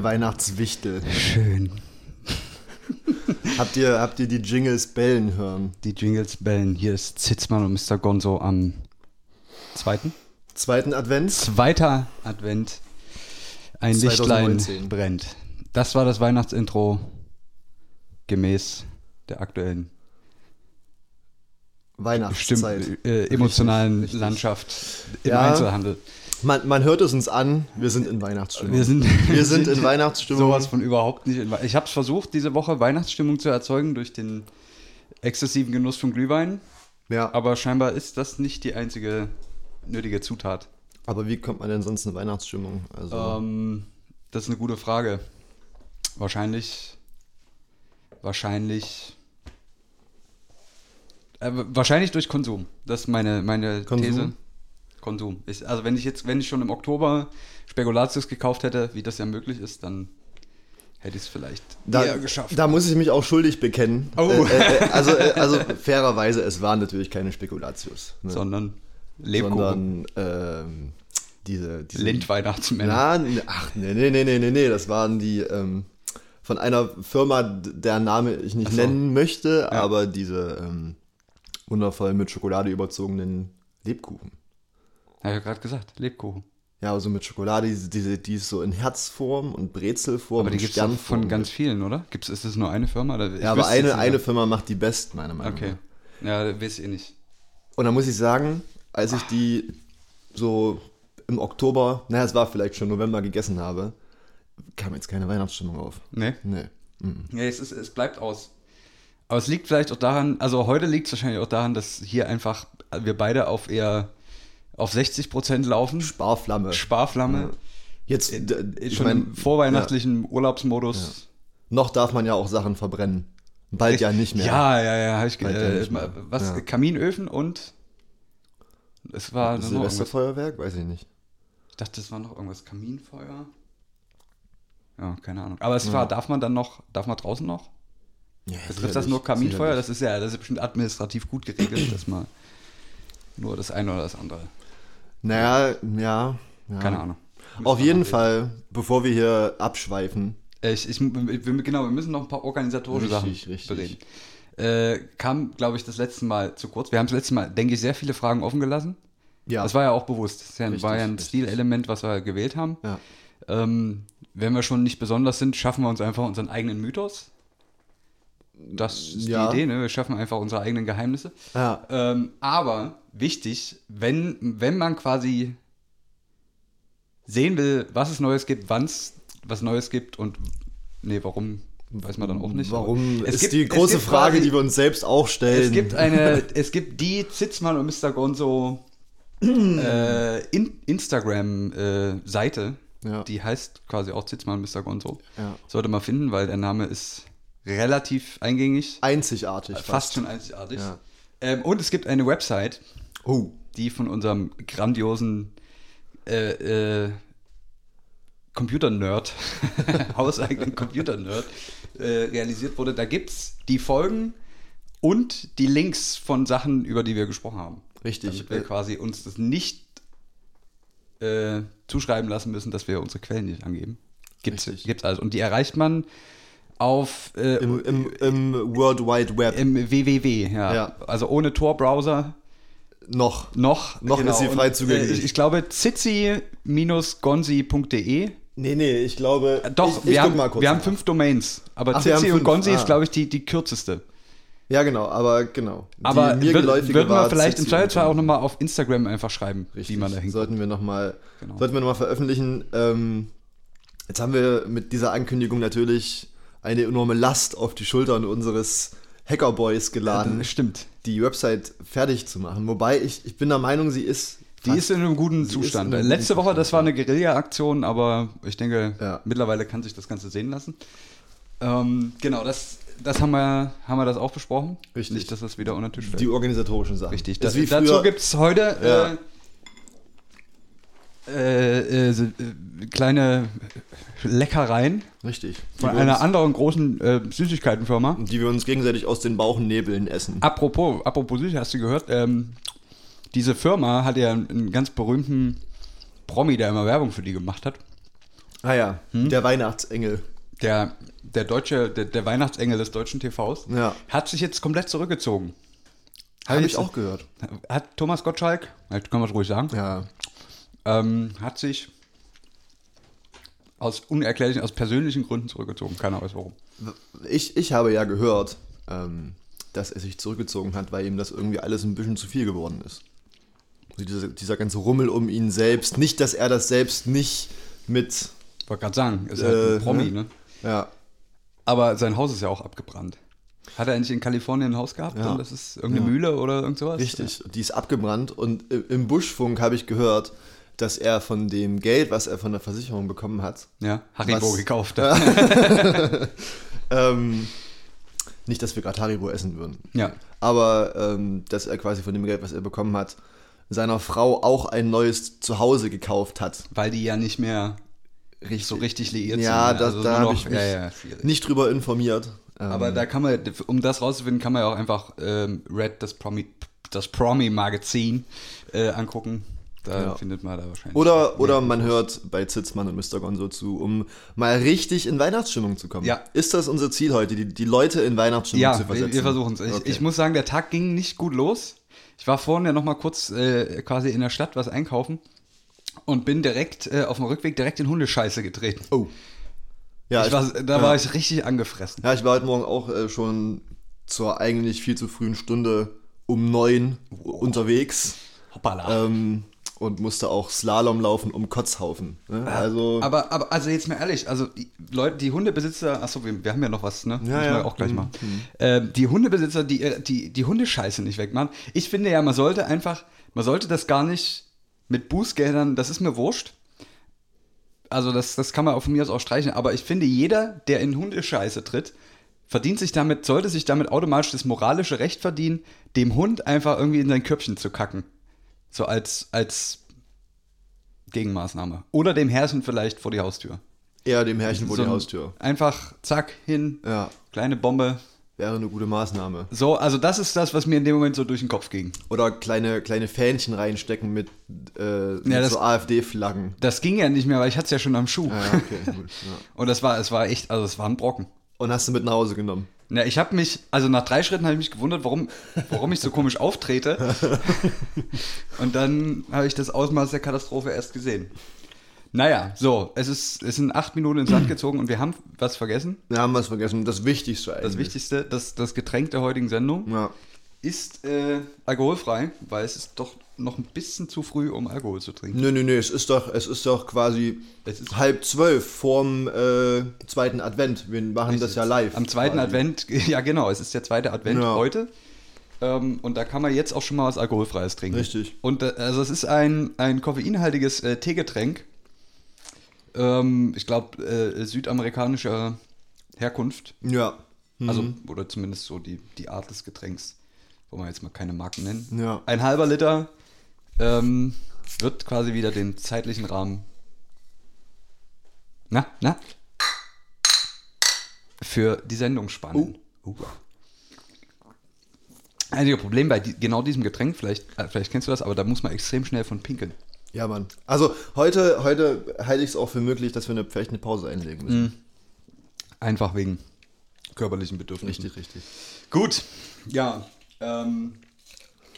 Ihr Weihnachtswichtel. Schön. Habt ihr, habt ihr die Jingles bellen hören? Die Jingles bellen. Hier ist Zitzmann und Mr. Gonzo am zweiten. Zweiten Advent? Zweiter Advent. Ein 2019. Lichtlein brennt. Das war das Weihnachtsintro gemäß der aktuellen Weihnachtszeit. bestimmt äh, emotionalen Richtig, richtig. Landschaft im Ja. Einzelhandel. Man, man hört es uns an, wir sind in Weihnachtsstimmung. Wir sind, wir sind in Weihnachtsstimmung. sowas von überhaupt nicht. In ich habe es versucht, diese Woche Weihnachtsstimmung zu erzeugen durch den exzessiven Genuss von Glühwein, Ja, aber scheinbar ist das nicht die einzige nötige Zutat. aber wie kommt man denn sonst in Weihnachtsstimmung? Also, Ähm, das ist eine gute Frage. Wahrscheinlich, wahrscheinlich, äh, wahrscheinlich durch Konsum. Das ist meine, meine Konsum? These. Konsum. Ich, also wenn ich jetzt, wenn ich schon im Oktober Spekulatius gekauft hätte, wie das ja möglich ist, dann hätte ich es vielleicht da, eher geschafft. da muss ich mich auch schuldig bekennen. Oh. Äh, äh, also, äh, also fairerweise, es waren natürlich keine Spekulatius. Ne? sondern Lebkuchen. sondern ähm, diese, diese Lindweihnachtsmänner. Na, ach, nee, nee, nee, nee, nee, das waren die ähm, von einer Firma, deren Name ich nicht so. nennen möchte, aber diese ähm, wundervoll mit Schokolade überzogenen Lebkuchen. Habe ich ja gerade gesagt, Lebkuchen. Ja, also mit Schokolade, diese, diese, die ist so in Herzform und Brezelform Aber die gibt es von ganz vielen, oder? Gibt's, ist das nur eine Firma? Oder? Ich ja, aber eine, eine Firma macht die best, meiner Meinung Okay. nach. Ja, weiß ich nicht. Und da muss ich sagen, als ich die so im Oktober, naja, es war vielleicht schon November gegessen habe, kam jetzt keine Weihnachtsstimmung auf. Nee. Nee. Mhm. Ja, es, ist, es bleibt aus. Aber es liegt vielleicht auch daran, also heute liegt es wahrscheinlich auch daran, dass hier einfach wir beide auf eher auf 60 Prozent laufen. Sparflamme. Sparflamme. Jetzt, d- Äh, ich schon mein, im vorweihnachtlichen Urlaubsmodus. noch darf man ja auch Sachen verbrennen. Bald ja nicht mehr. Ja, ja, ja. Hab ich, ja äh, mehr. was? Ja. Kaminöfen und es war. Silvesterfeuerwerk? Weiß ich nicht. Ich dachte, das war noch irgendwas. Kaminfeuer? Ja, keine Ahnung. Aber es war, darf man dann noch, darf man draußen noch? Ja, Betrifft das nur Kaminfeuer? Das ist ja, das ist bestimmt administrativ gut geregelt, dass man nur das eine oder das andere. Naja, ja. ja. Keine Ahnung. Auf jeden Fall, bevor wir hier abschweifen, Ich, ich, wir, genau, wir müssen noch ein paar organisatorische Richtig, Sachen richtig. bereden. Äh, kam, glaube ich, das letzte Mal zu kurz. Wir haben das letzte Mal, denke ich, sehr viele Fragen offen gelassen. ja. Das war ja auch bewusst. Das Richtig, war ja ein. Stilelement, was wir gewählt haben. ja. Ähm, wenn wir schon nicht besonders sind, schaffen wir uns einfach unseren eigenen Mythos. Das ist Ja. die Idee, ne? Wir schaffen einfach unsere eigenen Geheimnisse. ja. Ähm, aber wichtig, wenn, wenn man quasi sehen will, was es Neues gibt, wann es was Neues gibt und nee, warum, weiß man dann auch nicht. Warum es ist gibt- die große Frage, quasi- die wir uns selbst auch stellen. Es gibt eine, es gibt die Zitzmann und Mr. Gonzo äh, in, Instagram-Seite, Ja. die heißt quasi auch Zitzmann und Mr. Gonzo. Ja. Sollte man finden, weil der Name ist relativ eingängig, einzigartig fast, fast. schon einzigartig. Ja. Ähm, und es gibt eine Website, Oh. die von unserem grandiosen äh, äh, Computer-Nerd, hauseigenen Computer-Nerd, äh, realisiert wurde. Da gibt es die Folgen und die Links von Sachen, über die wir gesprochen haben. Richtig. Damit wir quasi uns das nicht äh, zuschreiben lassen müssen, dass wir unsere Quellen nicht angeben. Gibt's, Richtig. gibt's also. Und die erreicht man auf äh, Im, im, Im World Wide Web im www, ja. Ja. Also ohne Tor-Browser noch. noch. Noch ist sie frei Und, zugänglich. Äh, ich, ich glaube, zizi-gonzi.de. Nee, nee, ich glaube. Äh, Doch, ich, ich wir, guck haben, wir haben fünf Domains. Aber Ach, Zizi und Gonzi ah. ist, glaube ich, die, die kürzeste. Ja, genau, aber genau. Die Aber mir würd- geläufige würden wir vielleicht im Zweifelsfall auch nochmal auf Instagram einfach schreiben, Richtig. wie man da hinkommt. Sollten wir nochmal Genau. sollten wir noch mal veröffentlichen. Ähm, jetzt haben wir mit dieser Ankündigung natürlich eine enorme Last auf die Schultern unseres Hackerboys geladen, Das stimmt. Die Website fertig zu machen. Wobei ich, ich bin der Meinung, sie ist. Die ist in einem guten Zustand. einem Letzte guten Woche, das war eine Guerilla-Aktion, aber ich denke, Ja. mittlerweile kann sich das Ganze sehen lassen. Ähm, genau, das, das haben, wir, haben wir das auch besprochen. Richtig. Nicht, dass das wieder unter Tisch fällt. die organisatorischen Sachen. Richtig. Das Das, dazu gibt es heute Ja. äh, äh, äh, äh, kleine Leckereien Richtig. Die von einer anderen großen äh, Süßigkeitenfirma. die wir uns gegenseitig aus den Bauchnebeln essen. Apropos, apropos Süßigkeiten, hast du gehört? Ähm, diese Firma hat ja einen, ganz berühmten Promi, der immer Werbung für die gemacht hat. Ah ja, der Weihnachtsengel. der, der deutsche, der, der Weihnachtsengel des deutschen TVs, Ja. hat sich jetzt komplett zurückgezogen. Habe ich auch gehört. Hat Thomas Gottschalk, das kann man es ruhig sagen, Ja. ähm, hat sich aus unerklärlichen, aus persönlichen Gründen zurückgezogen. Keiner weiß warum. Ich, ich habe ja gehört, ähm, dass er sich zurückgezogen hat, weil ihm das irgendwie alles ein bisschen zu viel geworden ist. Also dieser, dieser ganze Rummel um ihn selbst. Nicht, dass er das selbst nicht mit. Wollte gerade sagen, ist halt Äh, ein Promi, ne? ne? Ja. Aber sein Haus ist ja auch abgebrannt. Hat er eigentlich in Kalifornien ein Haus gehabt? Ja. Das ist irgendeine Ja. Mühle oder irgend sowas? Richtig, die ist abgebrannt und im Buschfunk habe ich gehört, dass er von dem Geld, was er von der Versicherung bekommen hat, Ja, Haribo Was- gekauft. ähm, nicht, dass wir gerade Haribo essen würden, Ja. aber ähm, dass er quasi von dem Geld, was er bekommen hat, seiner Frau auch ein neues Zuhause gekauft hat. Weil die ja nicht mehr Richtig. so richtig liiert Ja, sind. ne? das, Also da habe ich mich ja, ja, nicht drüber informiert. Ähm, Aber da kann man, um das rauszufinden, kann man ja auch einfach ähm, Red, das Promi, das Promi-Magazin, äh, angucken. Da Ja. findet man da wahrscheinlich. oder, oder man hört bei Zitzmann und Mr. Gonzo zu, um mal richtig in Weihnachtsstimmung zu kommen. Ja. Ist das unser Ziel heute, die, die Leute in Weihnachtsstimmung Ja, zu versetzen? wir versuchen es. Ich, Okay. ich muss sagen, der Tag ging nicht gut los. Ich war vorhin ja noch mal kurz äh, quasi in der Stadt was einkaufen und bin direkt äh, auf dem Rückweg direkt in Hundescheiße getreten. Oh. Ja, ich war, da ja. war ich richtig angefressen. Ja, ich war heute Morgen auch äh, schon zur eigentlich viel zu frühen Stunde um neun unterwegs Hoppala. ähm, und musste auch Slalom laufen um Kotzhaufen. Ne? Also, Aber, aber also jetzt mal ehrlich, also die Leute, die Hundebesitzer, achso, wir, wir haben ja noch was, ne? Ja, ja. auch gleich Mhm, machen. Ähm, die Hundebesitzer, die, äh, die die Hundescheiße nicht wegmachen. Ich finde ja, man sollte einfach, man sollte das gar nicht mit Bußgeldern, das ist mir wurscht. Also das, das kann man auch von mir aus auch streichen, aber ich finde, jeder, der in Hundescheiße tritt, verdient sich damit, sollte sich damit automatisch das moralische Recht verdienen, dem Hund einfach irgendwie in sein Köpfchen zu kacken. So als, als Gegenmaßnahme. Oder dem Herrchen vielleicht vor die Haustür. eher dem Herrchen vor So die Haustür. Einfach, zack, hin, Ja, kleine Bombe. wäre eine gute Maßnahme. So, also das ist das, was mir in dem Moment so durch den Kopf ging. Oder kleine, kleine Fähnchen reinstecken mit, äh, mit das- so AfD-Flaggen. Das ging ja nicht mehr, weil ich hatte es ja schon am Schuh. Ja, ja, okay, gut. Und das war, es war echt, also es war ein Brocken. Und hast du mit nach Hause genommen. Na, ich habe mich, also nach drei Schritten habe ich mich gewundert, warum, warum ich so komisch auftrete. Und dann habe ich das Ausmaß der Katastrophe erst gesehen. Naja, so, es, ist, es sind acht Minuten ins Land gezogen und wir haben was vergessen. Wir haben was vergessen. Das Wichtigste eigentlich. Das Wichtigste, das, das Getränk der heutigen Sendung Ja. ist äh, alkoholfrei, weil es ist doch noch ein bisschen zu früh, um Alkohol zu trinken. Nö, nö, nö, es ist doch, es ist doch quasi Es ist- halb zwölf vorm äh, zweiten Advent. Wir machen das ja live. Am zweiten quasi. Advent, ja genau, es ist der zweite Advent Ja. heute. Ähm, und da kann man jetzt auch schon mal was Alkoholfreies trinken. Richtig. Und äh, also es ist ein, ein koffeinhaltiges äh, Teegetränk. Ähm, ich glaube, äh, südamerikanischer Herkunft. Ja. Mhm. Also, oder zumindest so die, die Art des Getränks. Wollen wir jetzt mal keine Marken nennen. Ja. Ein halber Liter ähm, wird quasi wieder den zeitlichen Rahmen. Na, na? Für die Sendung spannen. Uh. Einziger Problem bei die, genau diesem Getränk, vielleicht, äh, vielleicht kennst du das, aber da muss man extrem schnell von pinkeln. Ja, Mann. Also heute, heute halte ich es auch für möglich, dass wir eine, vielleicht eine Pause einlegen müssen. Einfach wegen körperlichen Bedürfnissen. Richtig, richtig. Gut, ja. Ähm,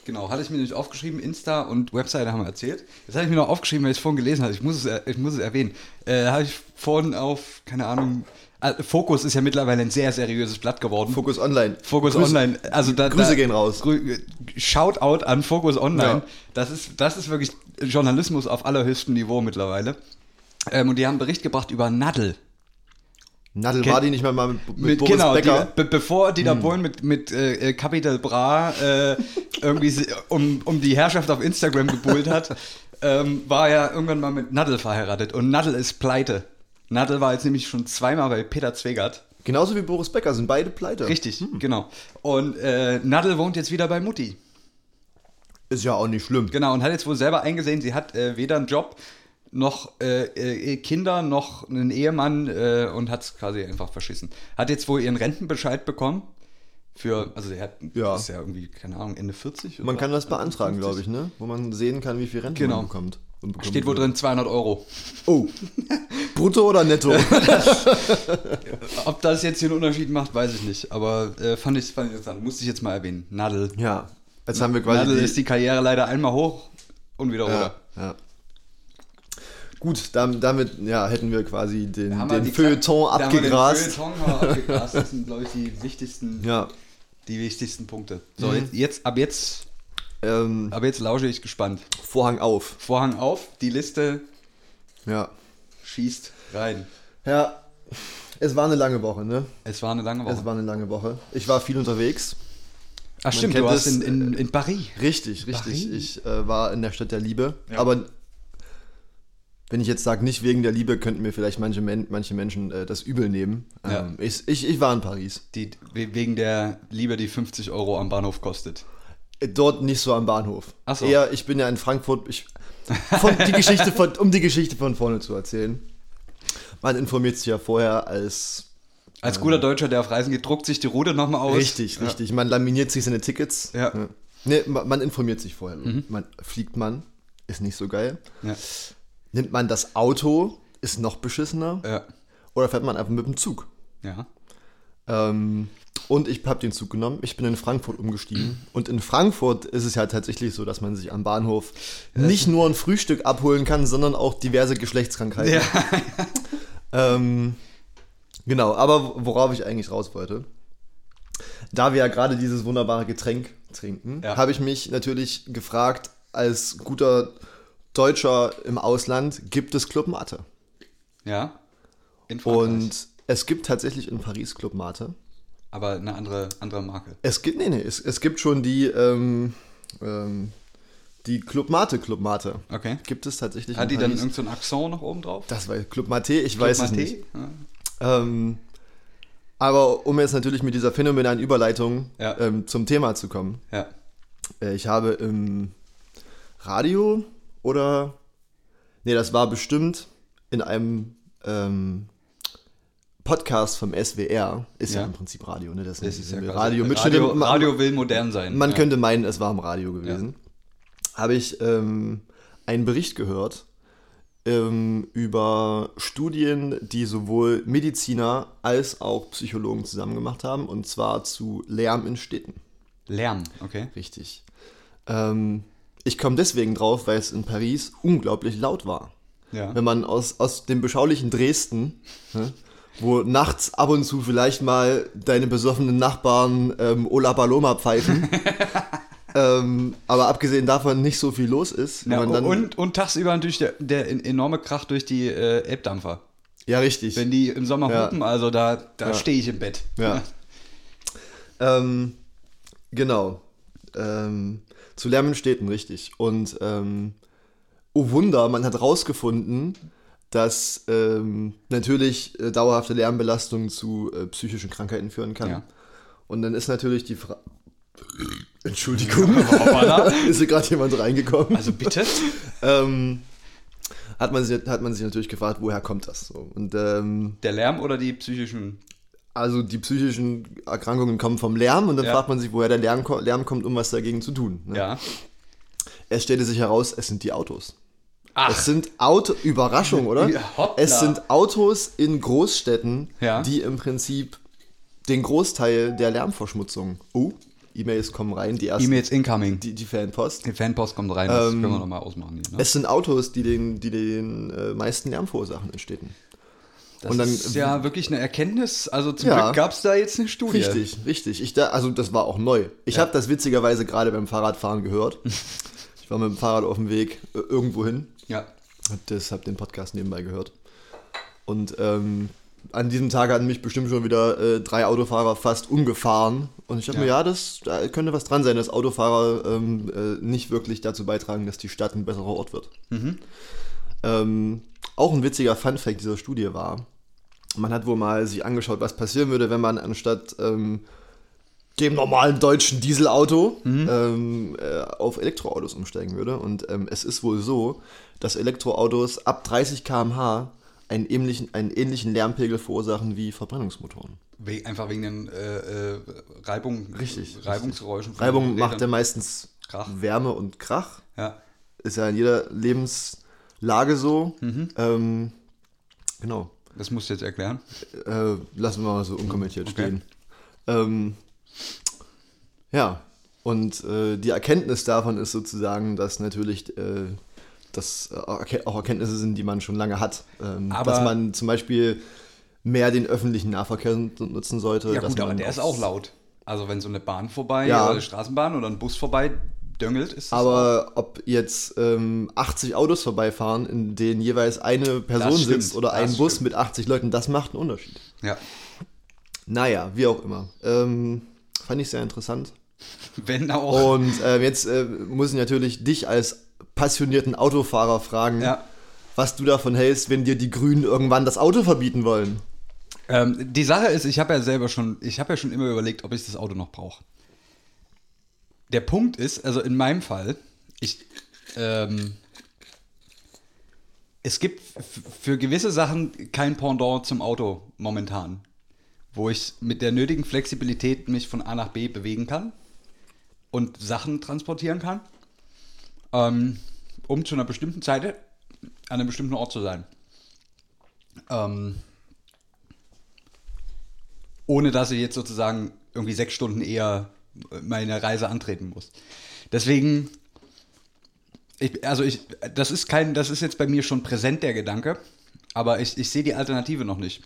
genau, hatte ich mir nicht aufgeschrieben. Insta und Webseite haben wir erzählt. Das hatte ich mir noch aufgeschrieben, weil ich es vorhin gelesen habe. Ich muss es, er- ich muss es erwähnen. Äh, habe ich vorhin auf, keine Ahnung, äh, Fokus ist ja mittlerweile ein sehr seriöses Blatt geworden. Fokus Online. Fokus Online. Also da, Grüße da, gehen raus. Shoutout an Fokus Online. Ja. Das, ist, das ist wirklich Journalismus auf allerhöchstem Niveau mittlerweile. Ähm, und die haben einen Bericht gebracht über Nadel. Nadel war die nicht mal mit, mit, Mit, Boris genau, Becker. Die, be bevor Dieter Bohlen mit, mit äh, äh, Capital Bra äh, irgendwie um, um die Herrschaft auf Instagram gebuhlt hat, ähm, war er irgendwann mal mit Nadel verheiratet. Und Nadel ist pleite. Nadel war jetzt nämlich schon zweimal bei Peter Zwegert. Genauso wie Boris Becker sind beide pleite. Richtig, genau. Und äh, Nadel wohnt jetzt wieder bei Mutti. Ist ja auch nicht schlimm. Genau, und hat jetzt wohl selber eingesehen, sie hat äh, weder einen Job noch äh, äh, Kinder noch einen Ehemann äh, und hat es quasi einfach verschissen. Hat jetzt wohl ihren Rentenbescheid bekommen. Für, also er hat, Ja. ist ja irgendwie, keine Ahnung, Ende 40 oder Man kann das beantragen, 50. glaube ich, ne? Wo man sehen kann, wie viel Rente Genau. man bekommt. Steht wohl drin 200 Euro. Oh. Brutto oder netto? Ob das jetzt hier einen Unterschied macht, weiß ich nicht. Aber äh, fand, ich, fand ich interessant. Musste ich jetzt mal erwähnen. Nadel. ja. Jetzt haben wir quasi. Nadel die- ist die Karriere leider einmal hoch und wieder ja, runter. ja. Gut, dam- damit ja, hätten wir quasi den, wir den Feuilleton Kla- da haben wir den abgegrast. Feuilleton abgegrast. Das sind, glaube ich, die wichtigsten, Ja. die wichtigsten Punkte. So, Mhm. jetzt, jetzt, ab jetzt, Ähm, ab jetzt lausche ich gespannt. Vorhang auf. Vorhang auf, die Liste Ja. schießt rein. Ja. Es war eine lange Woche, ne? Es war eine lange Woche. Es war eine lange Woche. Ich war viel unterwegs. Ach stimmt, kennt du warst in, in, in Paris. Richtig, richtig. Paris. Ich äh, war in der Stadt der Liebe. Ja. Aber wenn ich jetzt sage, nicht wegen der Liebe, könnten mir vielleicht manche, Men manche Menschen äh, das übel nehmen. Ja. Ähm, ich, ich, ich war in Paris. Die, we- wegen der Liebe, die 50 Euro am Bahnhof kostet. Äh, Dort nicht so am Bahnhof. Ach so. Eher, ich bin ja in Frankfurt. Ich, von, die Geschichte von, um die Geschichte von vorne zu erzählen. Man informiert sich ja vorher als Als guter Deutscher, der auf Reisen geht, druckt sich die Route nochmal aus. Richtig, Ja. richtig. Man laminiert sich seine Tickets. Ja. Nee, ma- man informiert sich vorher. Mhm. Man fliegt man, ist nicht so geil. Ja. Nimmt man das Auto, ist noch beschissener. Ja. Oder fährt man einfach mit dem Zug. ja. Ähm, und ich habe den Zug genommen. Ich bin in Frankfurt umgestiegen. Und in Frankfurt ist es ja tatsächlich so, dass man sich am Bahnhof nicht nur ein Frühstück abholen kann, sondern auch diverse Geschlechtskrankheiten. Ja. Ähm, genau, aber worauf ich eigentlich raus wollte, da wir ja gerade dieses wunderbare Getränk trinken, Ja. habe ich mich natürlich gefragt, als guter Deutscher im Ausland, gibt es Club Mate? ja. In Frankreich. Und es gibt tatsächlich in Paris Club Mate. Aber eine andere, andere Marke. Es gibt, nee, nee, es, es gibt schon die, ähm, ähm, die Club Mate, Club Mate. Okay. Gibt es tatsächlich Hat die dann Paris. irgendein so ein Accent noch oben drauf? das war Club Mate, ich weiß es nicht. Ja. Ähm, aber um jetzt natürlich mit dieser phänomenalen Überleitung Ja. ähm, zum Thema zu kommen. ja. Äh, ich habe im Radio oder. Nee, das war bestimmt in einem ähm, Podcast vom SWR. Ist ja, Ja. im Prinzip Radio, ne? Das, Das ist ja Radio, Radio, Radio, Radio will modern sein. Man ja. könnte meinen, es war im Radio gewesen. Habe ich ähm, einen Bericht gehört ähm, über Studien, die sowohl Mediziner als auch Psychologen zusammen gemacht haben, und zwar zu Lärm in Städten. Lärm, okay. Richtig. Ähm, ich komme deswegen drauf, weil es in Paris unglaublich laut war. Ja. Wenn man aus, aus dem beschaulichen Dresden, ne, wo nachts ab und zu vielleicht mal deine besoffenen Nachbarn ähm, Ola Paloma pfeifen, ähm, aber abgesehen davon nicht so viel los ist. Ja, dann, und, und tagsüber natürlich der, der enorme Krach durch die äh, Elbdampfer. ja, richtig. Wenn die im Sommer Ja. hupen, also da, da Ja. stehe ich im Bett. Ja. Ähm, genau. Ähm, zu Lärm in Städten, richtig. Und ähm, oh Wunder, man hat rausgefunden, dass ähm, natürlich äh, dauerhafte Lärmbelastung zu äh, psychischen Krankheiten führen kann. Ja. Und dann ist natürlich die Frage. Entschuldigung, ist hier gerade jemand reingekommen? Also bitte? ähm, hat, man sich, hat man sich natürlich gefragt, woher kommt das so? Und ähm, Der Lärm oder die psychischen? Also die psychischen Erkrankungen kommen vom Lärm und dann Ja. fragt man sich, woher der Lärm, Lärm kommt, um was dagegen zu tun. Ne? Ja. Es stellte sich heraus, es sind die Autos. Ach, Es sind Auto, Überraschung, oder? Hoppla. es sind Autos in Großstädten, Ja. die im Prinzip den Großteil der Lärmverschmutzung. Oh, E-Mails kommen rein, die ersten, E-Mails incoming. die, die Fanpost. Die Fanpost kommt rein, das Ähm, können wir nochmal ausmachen hier. Ne? Es sind Autos, die den, die den äh, meisten Lärm verursachen in Städten. Das und dann- ist ja wirklich eine Erkenntnis. Also zum Ja. Glück gab es da jetzt eine Studie. Richtig, richtig. Ich da, also das war auch neu. Ich Ja. habe das witzigerweise gerade beim Fahrradfahren gehört. ich war mit dem Fahrrad auf dem Weg äh, irgendwo hin. Ja. Hab das, hab den Podcast nebenbei gehört. Und ähm, an diesem Tag hatten mich bestimmt schon wieder äh, drei Autofahrer fast umgefahren. Und ich dachte Ja. mir, ja, das da könnte was dran sein, dass Autofahrer ähm, äh, nicht wirklich dazu beitragen, dass die Stadt ein besserer Ort wird. Mhm. Ähm, auch ein witziger Funfact dieser Studie war, man hat wohl mal sich angeschaut, was passieren würde, wenn man anstatt ähm, dem normalen deutschen Dieselauto ähm, äh, auf Elektroautos umsteigen würde. Und ähm, es ist wohl so, dass Elektroautos ab 30 km/h einen ähnlichen, einen ähnlichen Lärmpegel verursachen wie Verbrennungsmotoren. We einfach wegen den äh, äh, Reibung, Richtig, Reibungsgeräuschen. von Reibung macht ja meistens Krach. Wärme und Krach. Ja. Ist ja in jeder Lebens, Lage so. Mhm. Ähm, genau. Das musst du jetzt erklären. Äh, lassen wir mal so unkommentiert Okay. stehen. Ähm, ja, und äh, die Erkenntnis davon ist sozusagen, dass natürlich äh, das äh, auch Erke- auch Erkenntnisse sind, die man schon lange hat. Ähm, Aber- dass man zum Beispiel mehr den öffentlichen Nahverkehr nutzen sollte. Ja gut, aber der ist auch laut. Also wenn so eine Bahn vorbei Ja. oder eine Straßenbahn oder ein Bus vorbei döngelt, ist. Aber ob jetzt ähm, 80 Autos vorbeifahren, in denen jeweils eine Person stimmt, sitzt oder ein Bus stimmt. mit 80 Leuten, das macht einen Unterschied. Ja. Naja, wie auch immer. Ähm, fand ich sehr interessant. Wenn auch. Und äh, jetzt äh, muss ich natürlich dich als passionierten Autofahrer fragen, Ja. was du davon hältst, wenn dir die Grünen irgendwann das Auto verbieten wollen. Ähm, die Sache ist, ich habe ja selber schon, ich habe ja schon immer überlegt, ob ich das Auto noch brauche. Der Punkt ist, also in meinem Fall, ich, ähm, es gibt für gewisse Sachen kein Pendant zum Auto momentan, wo ich mit der nötigen Flexibilität mich von A nach B bewegen kann und Sachen transportieren kann, ähm, um zu einer bestimmten Zeit an einem bestimmten Ort zu sein. Ähm, ohne dass ich jetzt sozusagen irgendwie sechs Stunden eher meine Reise antreten muss. Deswegen, ich, also ich, das ist kein, das ist jetzt bei mir schon präsent der Gedanke, aber ich, ich sehe die Alternative noch nicht.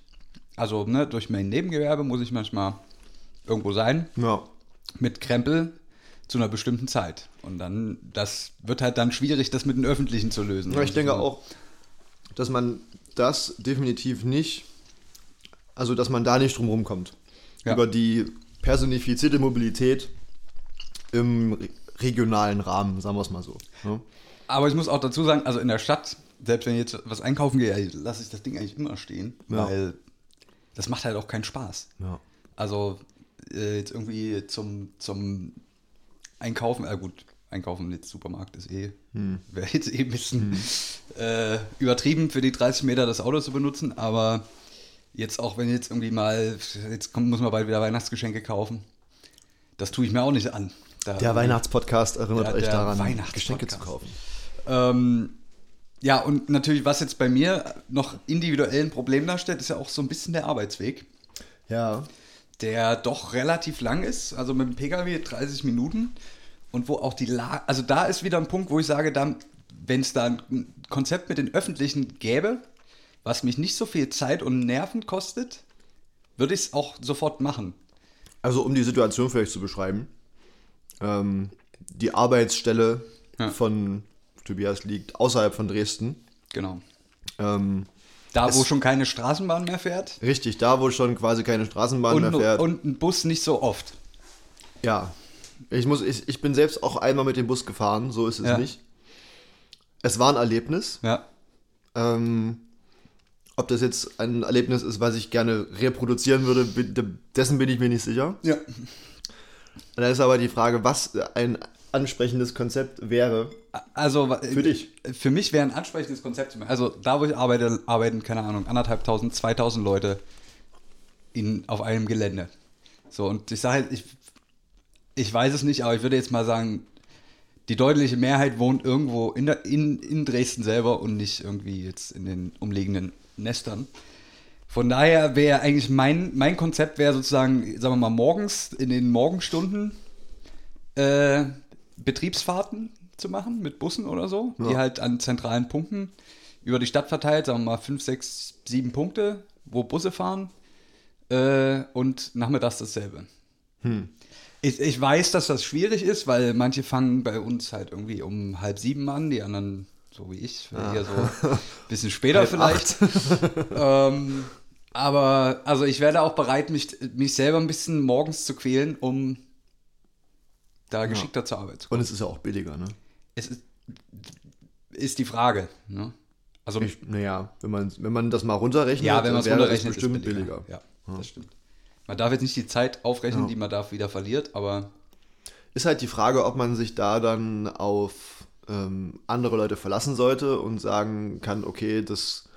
Also ne, durch mein Nebengewerbe muss ich manchmal irgendwo sein Ja. mit Krempel zu einer bestimmten Zeit. Und dann, das wird halt dann schwierig, das mit den Öffentlichen zu lösen. Ja, ich denke auch, dass man das definitiv nicht, also dass man da nicht drum rumkommt. Ja. Über die personifizierte Mobilität im re- regionalen Rahmen, sagen wir es mal so. Ne? Aber ich muss auch dazu sagen, also in der Stadt, selbst wenn ich jetzt was einkaufen gehe, lasse ich das Ding eigentlich immer stehen, Ja. weil das macht halt auch keinen Spaß. Ja. Also äh, jetzt irgendwie zum, zum Einkaufen, äh gut, Einkaufen jetzt Supermarkt ist eh, wäre jetzt eh ein bisschen äh, übertrieben für die 30 Meter das Auto zu benutzen, aber jetzt auch wenn jetzt irgendwie mal, jetzt kommt, muss man bald wieder Weihnachtsgeschenke kaufen, das tue ich mir auch nicht an. Da Der Weihnachtspodcast erinnert Der- euch der daran. Geschenke zu kaufen. Ähm, ja, und natürlich, was jetzt bei mir noch individuell ein Problem darstellt, ist ja auch so ein bisschen der Arbeitsweg, Ja. der doch relativ lang ist, also mit dem Pkw 30 Minuten und wo auch die La also da ist wieder ein Punkt, wo ich sage, dann, wenn es da ein Konzept mit den Öffentlichen gäbe, was mich nicht so viel Zeit und Nerven kostet, würde ich es auch sofort machen. Also um die Situation vielleicht zu beschreiben. Ähm, die Arbeitsstelle Ja. von Tobias liegt außerhalb von Dresden. Genau. Ähm, Da, wo schon keine Straßenbahn mehr fährt richtig, da wo schon quasi keine Straßenbahn mehr und, fährt. und ein Bus nicht so oft. Ja. Ich, muss, ich, ich bin selbst auch einmal mit dem Bus gefahren, so ist es Ja. nicht. Es war ein Erlebnis. Ja. Ähm, ob das jetzt ein Erlebnis ist, was ich gerne reproduzieren würde, dessen bin ich mir nicht sicher. Ja. Da ist aber die Frage, was ein ansprechendes Konzept wäre. Also Für dich. Für mich wäre ein ansprechendes Konzept. Also da, wo ich arbeite, arbeiten, keine Ahnung, anderthalbtausend, zweitausend Leute in, auf einem Gelände. So, und ich sage halt, ich, ich weiß es nicht, aber ich würde jetzt mal sagen, die deutliche Mehrheit wohnt irgendwo in, der, in, in Dresden selber und nicht irgendwie jetzt in den umliegenden Nestern. Von daher wäre eigentlich mein, mein Konzept wäre sozusagen, sagen wir mal, morgens in den Morgenstunden äh, Betriebsfahrten zu machen mit Bussen oder so, die Ja. halt an zentralen Punkten über die Stadt verteilt, sagen wir mal fünf, sechs, sieben Punkte, wo Busse fahren äh, und nachmittags dasselbe. Ich, ich weiß, dass das schwierig ist, weil manche fangen bei uns halt irgendwie um halb sieben an, die anderen, so wie ich, eher so ein bisschen später Halb vielleicht. ähm, aber also ich werde auch bereit, mich, mich selber ein bisschen morgens zu quälen, um da geschickter zur Arbeit zu kommen. Und es ist ja auch billiger, ne? Es ist, ist die Frage. Ne? Also naja, wenn man, wenn man das mal runterrechnet, ja, wenn man es runterrechnet, bestimmt ist billiger. billiger. Ja, das stimmt. Man darf jetzt nicht die Zeit aufrechnen, Ja. die man da wieder verliert, aber Ist halt die Frage, ob man sich da dann auf ähm, andere Leute verlassen sollte und sagen kann, okay, das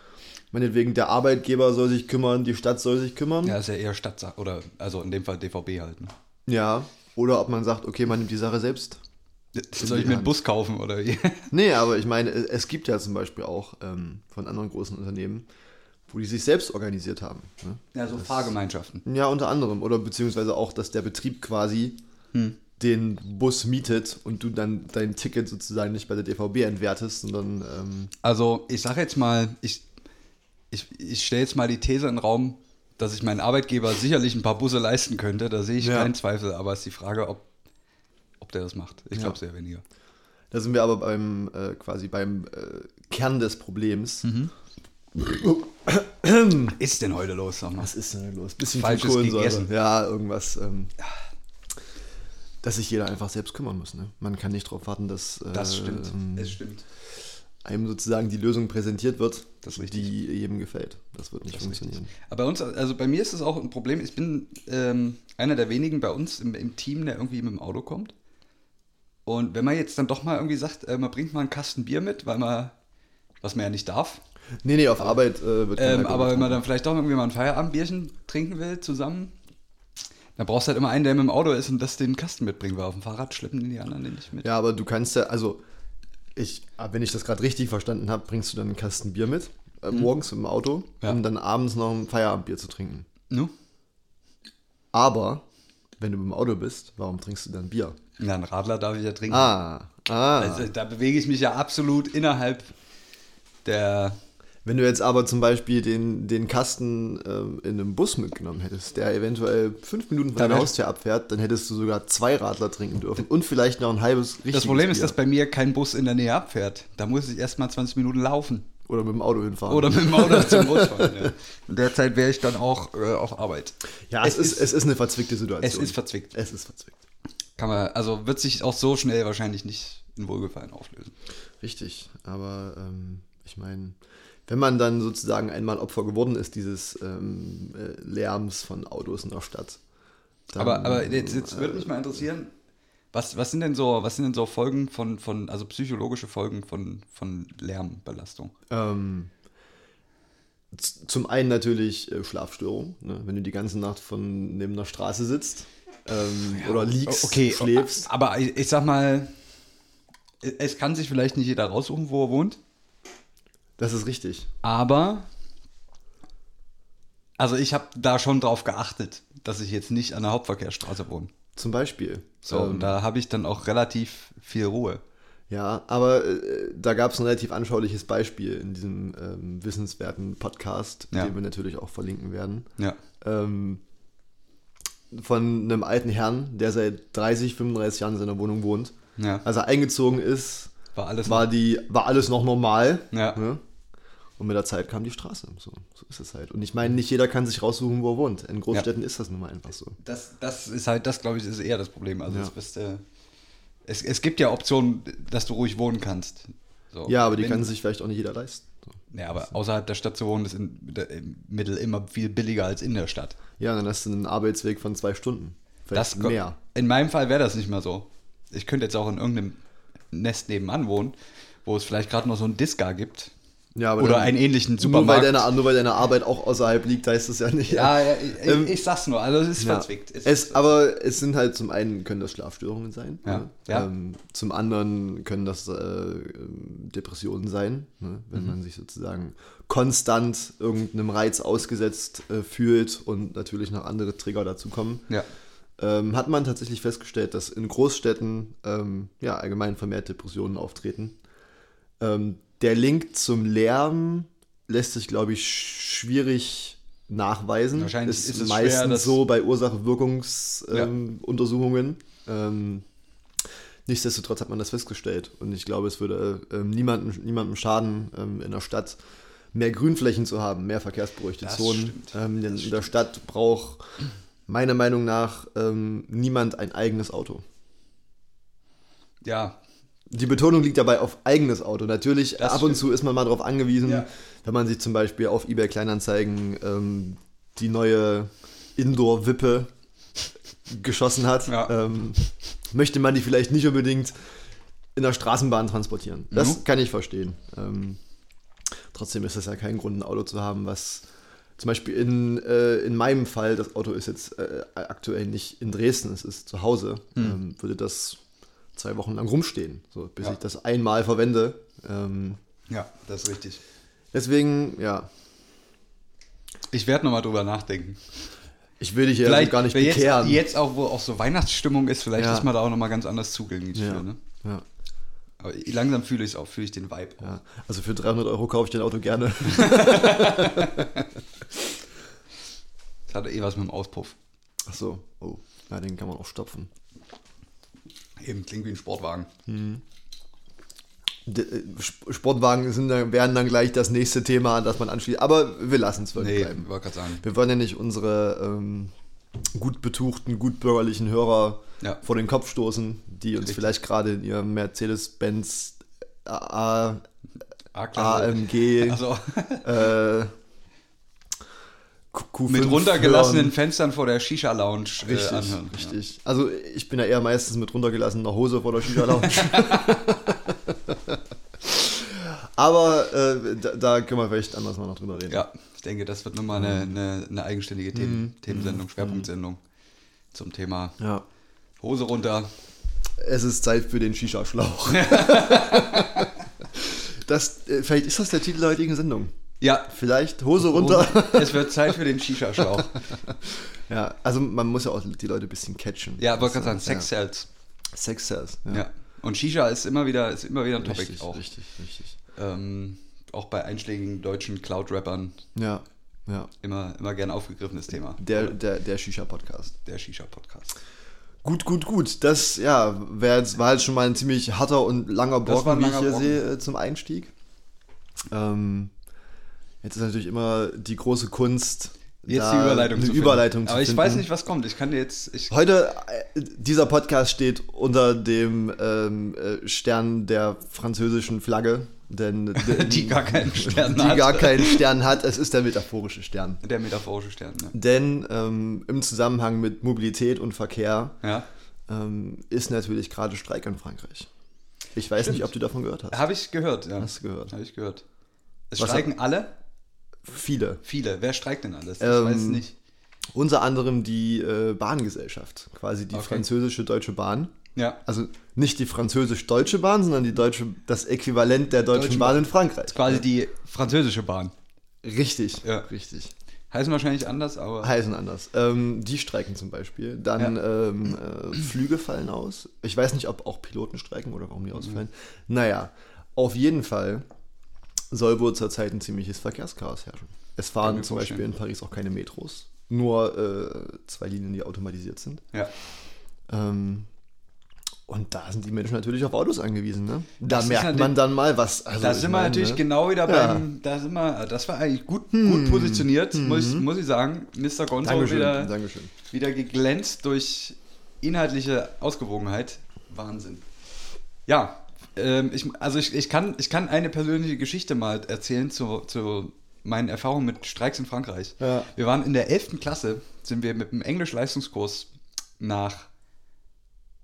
meinetwegen der Arbeitgeber soll sich kümmern, die Stadt soll sich kümmern. ja, ist ja eher Stadtsache oder also in dem Fall DVB halt. Ne? Ja. Oder ob man sagt, okay, man nimmt die Sache selbst Soll ich mir einen. Bus kaufen oder wie? Nee, aber ich meine, es es gibt ja zum Beispiel auch ähm, von anderen großen Unternehmen, wo die sich selbst organisiert haben. Ne? Ja, so Fahrgemeinschaften. Ja, unter anderem. Oder beziehungsweise auch, dass der Betrieb quasi Hm. Den Bus mietet und du dann dein Ticket sozusagen nicht bei der DVB entwertest, sondern ähm, Also, ich sage jetzt mal, ich, ich, ich stelle jetzt mal die These in den Raum, dass ich meinen Arbeitgeber sicherlich ein paar Busse leisten könnte. Da sehe ich Ja. keinen Zweifel, aber es ist die Frage, ob, ob der das macht. Ich Ja. glaube sehr weniger. da sind wir aber beim äh, quasi beim äh, Kern des Problems. Mhm. Was ist denn heute los, sag mal? Was ist denn los? Bisschen Falsches viel Kohlensäure. gegessen. Ja, irgendwas. Ähm, dass sich jeder einfach selbst kümmern muss. Ne? Man kann nicht darauf warten, dass äh, Das stimmt. ähm, Es stimmt. einem sozusagen die Lösung präsentiert wird, richtig. die jedem gefällt. Das wird nicht Das funktionieren. Aber bei uns, also bei mir ist es auch ein Problem. Ich bin ähm, einer der wenigen bei uns im, im Team, der irgendwie mit dem Auto kommt. Und wenn man jetzt dann doch mal irgendwie sagt, äh, man bringt mal einen Kasten Bier mit, weil man, was man ja nicht darf, Nee, nee, auf Arbeit äh, wird Ähm, aber wenn man dann vielleicht doch irgendwie mal ein Feierabendbierchen trinken will zusammen, dann brauchst du halt immer einen, der mit dem Auto ist und das den Kasten mitbringt, weil auf dem Fahrrad schleppen die anderen den nicht mit. Ja, aber du kannst ja, also ich, wenn ich das gerade richtig verstanden habe, bringst du dann einen Kasten Bier mit, äh, morgens im Auto, Mhm. Ja. um dann abends noch ein Feierabendbier zu trinken. Nu? Aber wenn du im Auto bist, warum trinkst du dann Bier? Na, einen Radler darf ich ja trinken. Ah, ah. Also da bewege ich mich ja absolut innerhalb der. Wenn du jetzt aber zum Beispiel den, den Kasten ähm, in einem Bus mitgenommen hättest, der eventuell fünf Minuten von deiner Haustür abfährt, dann hättest du sogar zwei Radler trinken dürfen und vielleicht noch ein halbes richtiges Das Problem ist, Bier. dass bei mir kein Bus in der Nähe abfährt. Da muss ich erstmal 20 Minuten laufen. Oder mit dem Auto hinfahren. Oder mit dem Auto zum Bus fahren. Ja. In der Zeit wäre ich dann auch äh, auf Arbeit. ja, es, ist, es ist eine verzwickte es Situation. ist verzwickt. Es ist verzwickt. Kann man, also wird sich auch so schnell wahrscheinlich nicht in Wohlgefallen auflösen. Richtig, aber ähm, ich meine, wenn man dann sozusagen einmal Opfer geworden ist dieses ähm, äh, Lärms von Autos in der Stadt. dann, Aber, aber jetzt, jetzt würde mich mal interessieren, was, was sind denn so, was sind denn so Folgen von, von also psychologische Folgen von, von Lärmbelastung? Ähm, zum einen natürlich äh, Schlafstörung, ne? wenn du die ganze Nacht von neben der Straße sitzt ähm, oder liegst, Okay, schläfst. aber ich, ich sag mal, es kann sich vielleicht nicht jeder raussuchen, wo er wohnt, Das ist richtig. aber also ich habe da schon drauf geachtet, dass ich jetzt nicht an der Hauptverkehrsstraße wohne. Zum Beispiel. So, Ähm, und da habe ich dann auch relativ viel Ruhe. Ja, aber äh, da gab es ein relativ anschauliches Beispiel in diesem ähm, wissenswerten Podcast, Ja. den wir natürlich auch verlinken werden. Ja. ähm, von einem alten Herrn, der seit 30, 35 Jahren in seiner Wohnung wohnt. Ja. Als er eingezogen ist, War alles war, die, war alles noch normal. Ja. Ne? Und mit der Zeit kam die Straße. So, so ist es halt. Und ich meine, nicht jeder kann sich raussuchen, wo er wohnt. In Großstädten ist das nun mal einfach so. Das, das ist halt, das glaube ich, ist eher das Problem. Also Ja. das bist, äh, es, es gibt ja Optionen, dass du ruhig wohnen kannst. So. Ja, aber die Wenn- kann sich vielleicht auch nicht jeder leisten. So. Ja, aber außerhalb der Stadt zu wohnen ist in, der, im Mittel immer viel billiger als in der Stadt. Ja, dann hast du einen Arbeitsweg von zwei Stunden. Vielleicht Das mehr. In meinem Fall wäre das nicht mehr so. Ich könnte jetzt auch in irgendeinem Nest nebenan wohnen, wo es vielleicht gerade noch so einen Disca gibt. Ja, Oder dann- einen ähnlichen Nur weil, Supermarkt. deine, nur weil deine Arbeit auch außerhalb liegt, heißt das ja nicht. ja, ja ich, Ähm, ich sag's nur, also es ist Ja. verzwickt. Es Es, aber es sind halt zum einen können das Schlafstörungen sein. Ja. Ne? Ja. Ähm, zum anderen können das äh, ähm, Depressionen sein, ne? Mhm. wenn man sich sozusagen konstant irgendeinem Reiz ausgesetzt äh, fühlt und natürlich noch andere Trigger dazukommen. ja. Ähm, hat man tatsächlich festgestellt, dass in Großstädten ähm, ja, allgemein vermehrt Depressionen auftreten. Ähm, der Link zum Lärm lässt sich, glaube ich, schwierig nachweisen. Wahrscheinlich ist, ist es meistens schwer, so bei Ursache-Wirkungsuntersuchungen. Ähm, Untersuchungen. ähm, nichtsdestotrotz hat man das festgestellt. Und ich glaube, es würde ähm, niemandem, niemandem schaden, ähm, in der Stadt mehr Grünflächen zu haben, mehr verkehrsberuhigte Das Zonen. Ähm, denn in der Stadt braucht meiner Meinung nach ähm, niemand ein eigenes Auto. ja, Die Betonung liegt dabei auf eigenes Auto. Natürlich, Das ab und stimmt. zu ist man mal darauf angewiesen, Ja. wenn man sich zum Beispiel auf eBay Kleinanzeigen ähm, die neue Indoor-Wippe geschossen hat, Ja. ähm, möchte man die vielleicht nicht unbedingt in der Straßenbahn transportieren. Das Mhm. kann ich verstehen. Ähm, trotzdem ist das ja kein Grund, ein Auto zu haben, was zum Beispiel in, äh, in meinem Fall, das Auto ist jetzt äh, aktuell nicht in Dresden, es ist zu Hause, Mhm. ähm, würde das zwei Wochen lang rumstehen, so, bis Ja. ich das einmal verwende. Ähm, Ja, das ist richtig. deswegen, ja, Ich werde nochmal drüber nachdenken. ich will dich ja Vielleicht gar nicht weil jetzt, bekehren. jetzt auch, wo auch so Weihnachtsstimmung ist, vielleicht Ja. ist man da auch nochmal ganz anders zugänglich ja, für. Ne? ja, Aber langsam fühle ich es auch, fühle ich den Vibe. ja. Also für 300 Euro kaufe ich dein Auto gerne. Das hatte eh was mit dem Auspuff. Ach so, oh, ja, den kann man auch stopfen. Eben, klingt wie ein Sportwagen. Sp- Sportwagen sind dann, werden dann gleich das nächste Thema, das man anschließt. Aber wir lassen es wirklich Nee, bleiben. Wir wollen ja nicht unsere ähm, gut betuchten, gut bürgerlichen Hörer Ja. vor den Kopf stoßen, die uns Richtig. vielleicht gerade in ihrem Mercedes-Benz. AMG Also äh, Q5 mit runtergelassenen hören. Fenstern vor der Shisha-Lounge äh, Richtig, anhören. richtig. Also ich bin ja eher meistens mit runtergelassener Hose vor der Shisha-Lounge. Aber äh, da, da können wir vielleicht anders mal noch drüber reden. Ja. ja, ich denke, das wird nochmal eine, eine, eine eigenständige Themen, Mhm. Themensendung, Schwerpunktsendung zum Thema ja. Hose runter. Es ist Zeit für den Shisha-Schlauch. das, äh, vielleicht ist das der Titel der heutigen Sendung. Ja, Vielleicht Hose runter. es wird Zeit für den Shisha-Schlauch. ja, also man muss ja auch die Leute ein bisschen catchen. Ja, wollte gerade sagen, Ja. Sex sells. Sex sells. Ja. Ja. Und Shisha ist immer wieder, ist immer wieder ein Topic Richtig, auch. richtig, richtig. Ähm, auch bei einschlägigen deutschen Cloud-Rappern Ja, ja. immer, immer gern aufgegriffenes Thema. Der, der, der Shisha-Podcast. Der Shisha-Podcast. Gut, gut, gut. Das ja, jetzt, war jetzt schon mal ein ziemlich harter und langer Brocken, wie ich hier sehe, äh, zum Einstieg. Ähm, jetzt ist natürlich immer die große Kunst, Jetzt die Überleitung zu. Überleitung zu Aber ich finden. weiß nicht, was kommt. Ich kann jetzt. Ich, Heute, äh, dieser Podcast steht unter dem ähm, äh, Stern der französischen Flagge, denn Die gar keinen Stern die hat. gar keinen Stern hat. Es ist der metaphorische Stern. der metaphorische Stern, ne? Denn ähm, im Zusammenhang mit Mobilität und Verkehr Ja. ähm, ist natürlich gerade Streik in Frankreich. Ich weiß Stimmt. nicht, ob du davon gehört hast. Habe ich gehört, ja. Hast du gehört? Habe ich gehört. Es Was streiken alle? Viele. Viele. Wer streikt denn alles? Ich Ähm, weiß es nicht. Unter anderem die äh, Bahngesellschaft, quasi die Okay. französische Deutsche Bahn. Ja. Also nicht die französisch-deutsche Bahn, sondern die deutsche, das Äquivalent der Deutschen Deutschen Bahn in Frankreich. Quasi die französische Bahn. Richtig, Ja. richtig. Heißen wahrscheinlich anders, aber. Heißen anders. Ähm, die streiken zum Beispiel. Dann ähm, äh, Flüge fallen aus. Ich weiß nicht, ob auch Piloten streiken oder warum die ausfallen. Mhm. Naja, auf jeden Fall soll wohl zurzeit ein ziemliches Verkehrschaos herrschen. Es fahren zum Beispiel in Paris auch keine Metros. Nur äh, zwei Linien, die automatisiert sind. Ja. Ähm, und da sind die Menschen natürlich auf Autos angewiesen. Ne? Da Das merkt man dann mal, was. Also da sind wir natürlich ne? genau wieder Ja. beim. Da sind wir, das war eigentlich gut, gut positioniert, muss, ich, muss ich sagen. Mr. Gonzo. Dankeschön, wieder, Dankeschön. wieder geglänzt durch inhaltliche Ausgewogenheit. Wahnsinn. Ja, ähm, ich, also ich, ich, kann, ich kann eine persönliche Geschichte mal erzählen zu, zu meinen Erfahrungen mit Streiks in Frankreich. Ja. Wir waren in der 11. Klasse, sind wir mit einem Englisch-Leistungskurs nach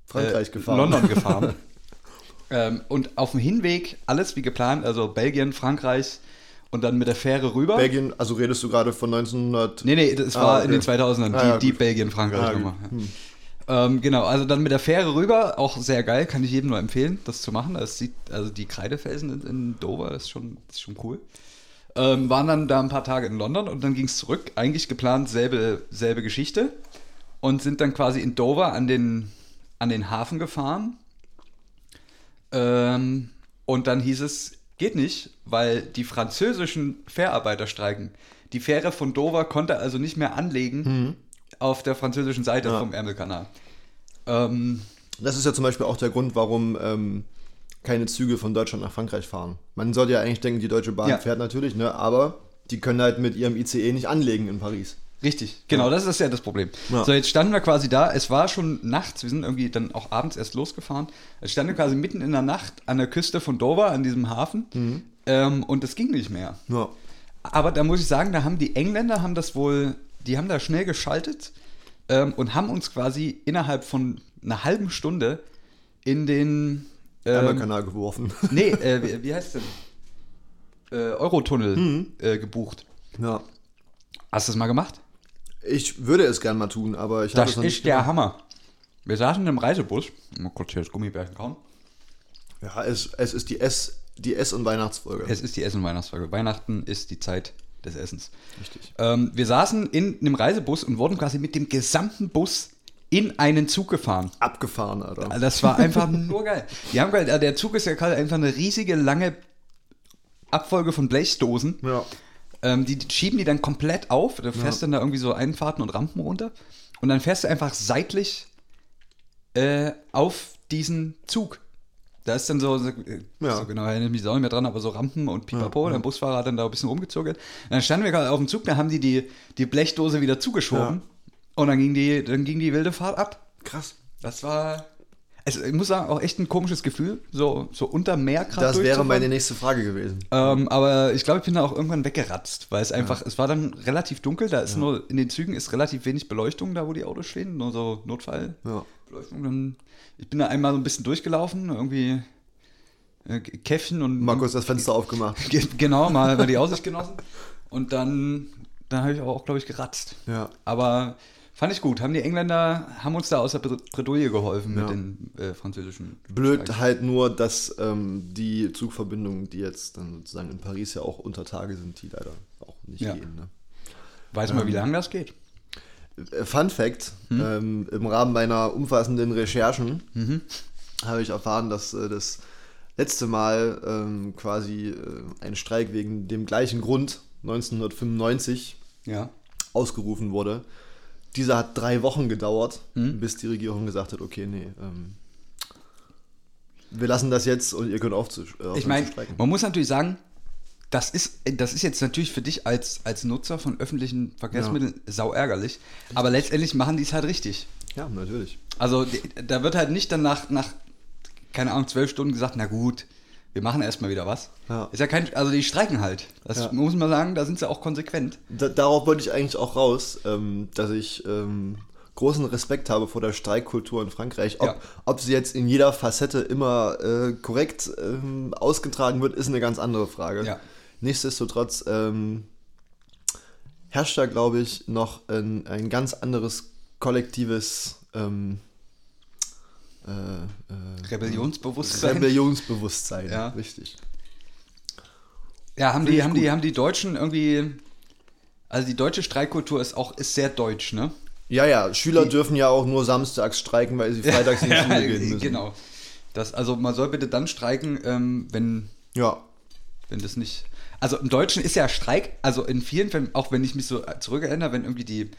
Frankreich äh, gefahren. London gefahren. ähm, und auf dem Hinweg alles wie geplant, also Belgien, Frankreich und dann mit der Fähre rüber. Belgien, also redest du gerade von 1900. Nee, nee, das Ah, war in okay. den 2000ern, die, Ah, ja, die gut. Belgien-Frankreich-Nummer. Ah, gut. Ähm, genau, also dann mit der Fähre rüber, auch sehr geil, kann ich jedem nur empfehlen, das zu machen. Das sieht, also die Kreidefelsen in, in Dover, ist schon, ist schon cool. Ähm, waren dann da ein paar Tage in London und dann ging es zurück. Eigentlich geplant selbe, selbe Geschichte. Und sind dann quasi in Dover an den, an den Hafen gefahren. Ähm, und dann hieß es, geht nicht, weil die französischen Fährarbeiter streiken. Die Fähre von Dover konnte also nicht mehr anlegen auf der französischen Seite Ja. vom Ärmelkanal. Ähm, Das ist ja zum Beispiel auch der Grund, warum ähm, keine Züge von Deutschland nach Frankreich fahren. Man sollte ja eigentlich denken, die Deutsche Bahn Ja. fährt natürlich, ne? aber die können halt mit ihrem ICE nicht anlegen in Paris. Richtig, genau, das ist ja das Problem. Ja. So, jetzt standen wir quasi da, es war schon nachts, wir sind irgendwie dann auch abends erst losgefahren. Jetzt standen wir quasi mitten in der Nacht an der Küste von Dover, an diesem Hafen, Mhm. ähm, und es ging nicht mehr. Ja. Aber da muss ich sagen, da haben die Engländer haben das wohl, die haben da schnell geschaltet ähm, und haben uns quasi innerhalb von einer halben Stunde in den ähm, Ärmelkanal geworfen. Nee, äh, wie, wie heißt denn? Äh, Eurotunnel Mhm. äh, gebucht. ja. Hast du das mal gemacht? Ich würde es gern mal tun, aber ich habe Das es noch ist nicht der gemacht. Hammer. Wir saßen in einem Reisebus. Mal kurz hier das Gummibärchen kauen. Ja, es, es ist die Ess, die Ess- und Weihnachtsfolge. Es ist die Essen- und Weihnachtsfolge. Weihnachten ist die Zeit des Essens. Richtig. Ähm, wir saßen in einem Reisebus und wurden quasi mit dem gesamten Bus in einen Zug gefahren. Abgefahren, Alter. Das war einfach nur geil. Die haben der Zug ist ja gerade einfach eine riesige, lange Abfolge von Blechdosen. Ja. Ähm, die schieben die dann komplett auf. Du fährst dann da irgendwie so Einfahrten und Rampen runter. Und dann fährst du einfach seitlich äh, auf diesen Zug. Da ist dann so, so, Ja. so genau, erinnere ich mich auch nicht mehr dran, aber so Rampen und Pipapo. Der Busfahrer hat dann da ein bisschen rumgezogen. Dann standen wir gerade auf dem Zug, da haben die die, die Blechdose wieder zugeschoben. Und dann ging, die, dann ging die wilde Fahrt ab. Krass. Das war, also ich muss sagen, auch echt ein komisches Gefühl, so, so unter Meer gerade Das wäre meine nächste Frage gewesen. Ähm, aber ich glaube, ich bin da auch irgendwann weggeratzt, weil es einfach, es war dann relativ dunkel, da ist nur, in den Zügen ist relativ wenig Beleuchtung da, wo die Autos stehen, nur so Notfallbeleuchtung. Ja. Dann, ich bin da einmal so ein bisschen durchgelaufen, irgendwie äh, Käffchen und Markus das Fenster aufgemacht. Ge- genau, mal, mal die Aussicht genossen. Und dann, dann habe ich auch, glaube ich, geratzt. Ja. Aber fand ich gut. Haben die Engländer, haben uns da aus der Bre- Bredouille geholfen Ja. mit den äh, französischen. Blöd halt nur, dass ähm, die Zugverbindungen, die jetzt dann sozusagen in Paris ja auch unter Tage sind, die leider auch nicht Ja. gehen. Ne? Weiß mal, wie lange das geht. Fun Fact: ähm, Im Rahmen meiner umfassenden Recherchen habe ich erfahren, dass äh, das letzte Mal ähm, quasi äh, ein Streik wegen dem gleichen Grund 1995 Ja. ausgerufen wurde. Dieser hat drei Wochen gedauert, bis die Regierung gesagt hat: Okay, nee, ähm, wir lassen das jetzt und ihr könnt aufzu äh, Ich meine, man muss natürlich sagen, das ist, das ist jetzt natürlich für dich als, als Nutzer von öffentlichen Verkehrsmitteln sau ärgerlich. Aber letztendlich machen die es halt richtig. Ja, natürlich. Also da wird halt nicht dann nach, nach, keine Ahnung, zwölf Stunden gesagt, na gut, wir machen erstmal wieder was. Ja. Ist ja kein, also die streiken halt. Das Ja. muss man sagen, da sind sie auch konsequent. Da, darauf wollte ich eigentlich auch raus, ähm, dass ich ähm, großen Respekt habe vor der Streikkultur in Frankreich. Ob, Ja. ob sie jetzt in jeder Facette immer äh, korrekt ähm, ausgetragen wird, ist eine ganz andere Frage. Ja. Nichtsdestotrotz ähm, herrscht da, glaube ich, noch ein, ein ganz anderes kollektives ähm, äh, äh, Rebellionsbewusstsein. Rebellionsbewusstsein. Ja. Richtig. ja, haben Finde die, haben die, haben die Deutschen irgendwie, also die deutsche Streikkultur ist auch, ist sehr deutsch, ne? Ja, ja, Schüler dürfen ja auch nur samstags streiken, weil sie freitags in die Schule gehen müssen. Genau. Das, also man soll bitte dann streiken, ähm, wenn, Ja, wenn das nicht. Also im Deutschen ist ja Streik, also in vielen Fällen, auch wenn ich mich so zurückerinnere, wenn irgendwie die,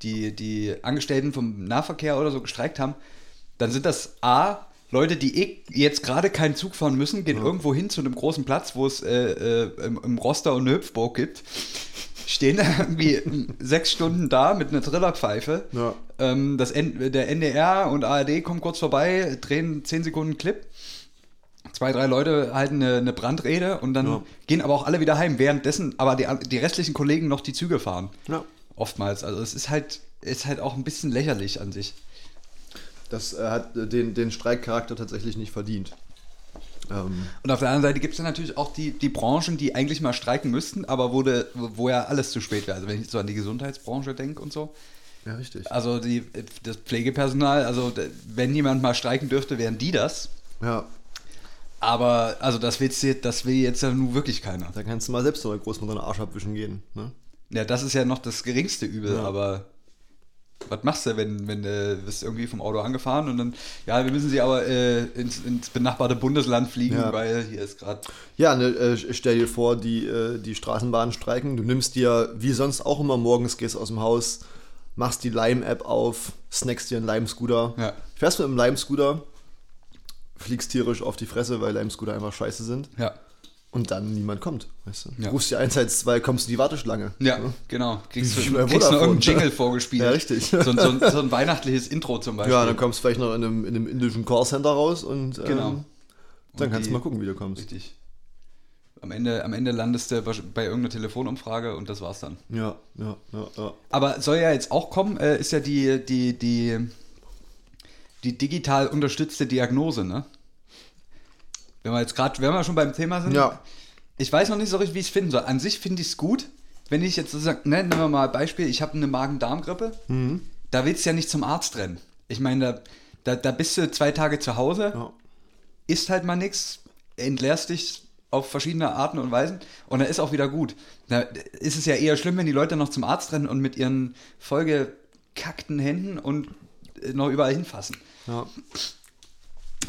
die, die Angestellten vom Nahverkehr oder so gestreikt haben, dann sind das A, Leute, die eh jetzt gerade keinen Zug fahren müssen, gehen irgendwo hin zu einem großen Platz, wo es äh, äh, im, im Roster und eine Hüpfburg gibt, stehen da irgendwie sechs Stunden da mit einer Trillerpfeife. Ja. Ähm, das N der NDR und ARD kommen kurz vorbei, drehen 10 Sekunden Clip. Zwei, drei Leute halten eine, eine Brandrede und dann Ja. gehen aber auch alle wieder heim, währenddessen aber die, die restlichen Kollegen noch die Züge fahren. ja. Oftmals. Also es ist halt, ist halt auch ein bisschen lächerlich an sich. Das äh, hat äh, den, den Streikcharakter tatsächlich nicht verdient. Ähm, Und auf der anderen Seite gibt es dann natürlich auch die, die Branchen, die eigentlich mal streiken müssten, aber wo, de, wo ja alles zu spät wäre. Also wenn ich so an die Gesundheitsbranche denke und so. ja, richtig. Also die, das Pflegepersonal, also wenn jemand mal streiken dürfte, wären die das. Ja, Aber also das, willst du, das will jetzt ja nun wirklich keiner. da kannst du mal selbst deiner Großmutter einen Arsch abwischen gehen. Ne? Ja, das ist ja noch das geringste Übel, Ja. aber was machst du, wenn, wenn du bist irgendwie vom Auto angefahren und dann, ja, wir müssen sie aber äh, ins, ins benachbarte Bundesland fliegen, Ja. weil hier ist gerade. Ja, ne, äh, stell dir vor, die, äh, die Straßenbahnen streiken. Du nimmst dir, wie sonst auch immer morgens, gehst aus dem Haus, machst die Lime-App auf, snackst dir einen Lime-Scooter, Ja. fährst mit einem Lime-Scooter, fliegst tierisch auf die Fresse, weil Lime-Scooter einfach scheiße sind Ja. und dann niemand kommt. Weißt du? Ja. Rufst die 112, kommst in die Warteschlange. Ja, genau. Kriegst, du, kriegst noch irgendeinen Jingle vorgespielt. Ja, richtig. So, ein- so, so ein weihnachtliches Intro zum Beispiel. Ja, dann kommst du vielleicht noch in einem, in einem indischen Callcenter raus und ähm, Genau. dann Und kannst du mal gucken, wie du kommst. Richtig. Am Ende, am Ende landest du bei irgendeiner Telefonumfrage und das war's dann. Ja, ja, ja, ja. Aber soll ja jetzt auch kommen, äh, ist ja die, die, die, die digital unterstützte Diagnose, ne? Wenn wir jetzt gerade, wenn wir schon beim Thema sind, Ja. ich weiß noch nicht so richtig, wie ich es finden soll. An sich finde ich es gut, wenn ich jetzt sozusagen, ne, nehmen wir mal ein Beispiel, ich habe eine Magen-Darm-Grippe, Mhm. da willst du ja nicht zum Arzt rennen. Ich meine, da, Da, da bist du zwei Tage zu Hause, Ja. isst halt mal nichts, entleerst dich auf verschiedene Arten und Weisen und dann ist auch wieder gut. Da ist es ja eher schlimm, wenn die Leute noch zum Arzt rennen und mit ihren vollgekackten Händen und noch überall hinfassen. Ja.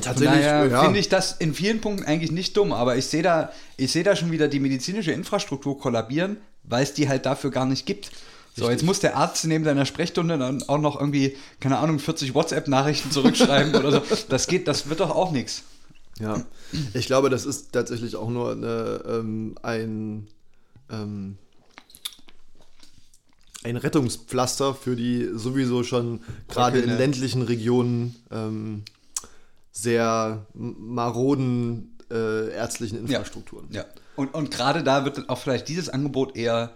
Tatsächlich, ja. finde ich das in vielen Punkten eigentlich nicht dumm, aber ich sehe da, ich sehe da schon wieder die medizinische Infrastruktur kollabieren, weil es die halt dafür gar nicht gibt. So, Richtig. jetzt muss der Arzt neben seiner Sprechstunde dann auch noch irgendwie, keine Ahnung, 40 WhatsApp-Nachrichten zurückschreiben oder so. Das geht, das wird doch auch nichts. Ja, ich glaube, das ist tatsächlich auch nur eine, ähm, ein, ähm, ein Rettungspflaster für die sowieso schon gerade in Bröckelnde. ländlichen Regionen ähm, sehr maroden äh, ärztlichen Infrastrukturen. Ja. Und, und gerade da wird auch vielleicht dieses Angebot eher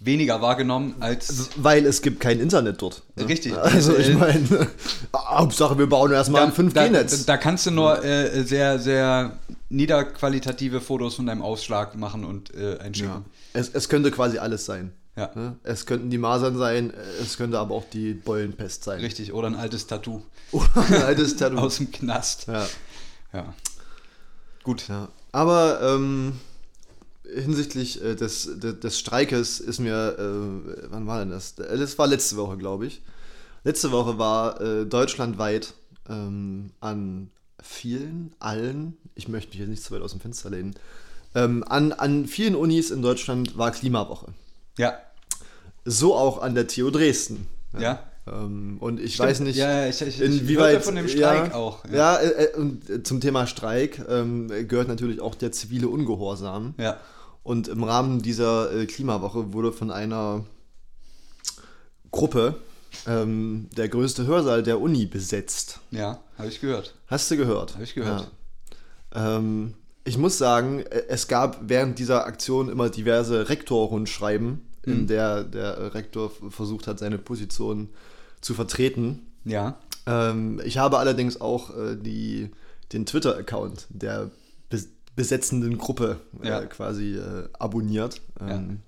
weniger wahrgenommen als. Weil es gibt kein Internet dort. ne? Richtig. Also ich Äh, meine, Hauptsache wir bauen erstmal ein da, 5G-Netz. da kannst du nur äh, sehr, sehr niederqualitative Fotos von deinem Ausschlag machen und äh, einschicken. Ja. Es, es könnte quasi alles sein. Ja. Ne? Es könnten die Masern sein, es könnte aber auch die Beulenpest sein. Richtig, oder ein altes Tattoo Oder ein altes Tattoo. aus dem Knast. Ja. Ja. Gut. ja. Aber ähm, hinsichtlich äh, des, des, des Streikes ist mir, äh, wann war denn das? Das war letzte Woche, glaube ich. Letzte Woche war äh, deutschlandweit ähm, an vielen, allen, ich möchte mich jetzt nicht zu weit aus dem Fenster lehnen, ähm, an, an vielen Unis in Deutschland war Klimawoche. Ja. So auch an der TU Dresden. Ja. Ähm, und ich Stimmt. weiß nicht, Ja, ja, ich- ich- ich inwieweit hörte von dem Streik ja, auch, ja. Ja, äh, äh, und äh, zum Thema Streik ähm, gehört natürlich auch der zivile Ungehorsam. Ja. Und im Rahmen dieser äh, Klimawoche wurde von einer Gruppe ähm, der größte Hörsaal der Uni besetzt. Ja, habe ich gehört. Hast du gehört? Hab ich gehört. Ja. Ähm, ich muss sagen, äh, es gab während dieser Aktion immer diverse Rektorrundschreiben, Mhm. in der der äh, Rektor versucht hat, seine Position zu vertreten. Ja. Ähm, ich habe allerdings auch äh, die, den Twitter-Account der bes besetzenden Gruppe äh, Ja. quasi äh, abonniert ähm,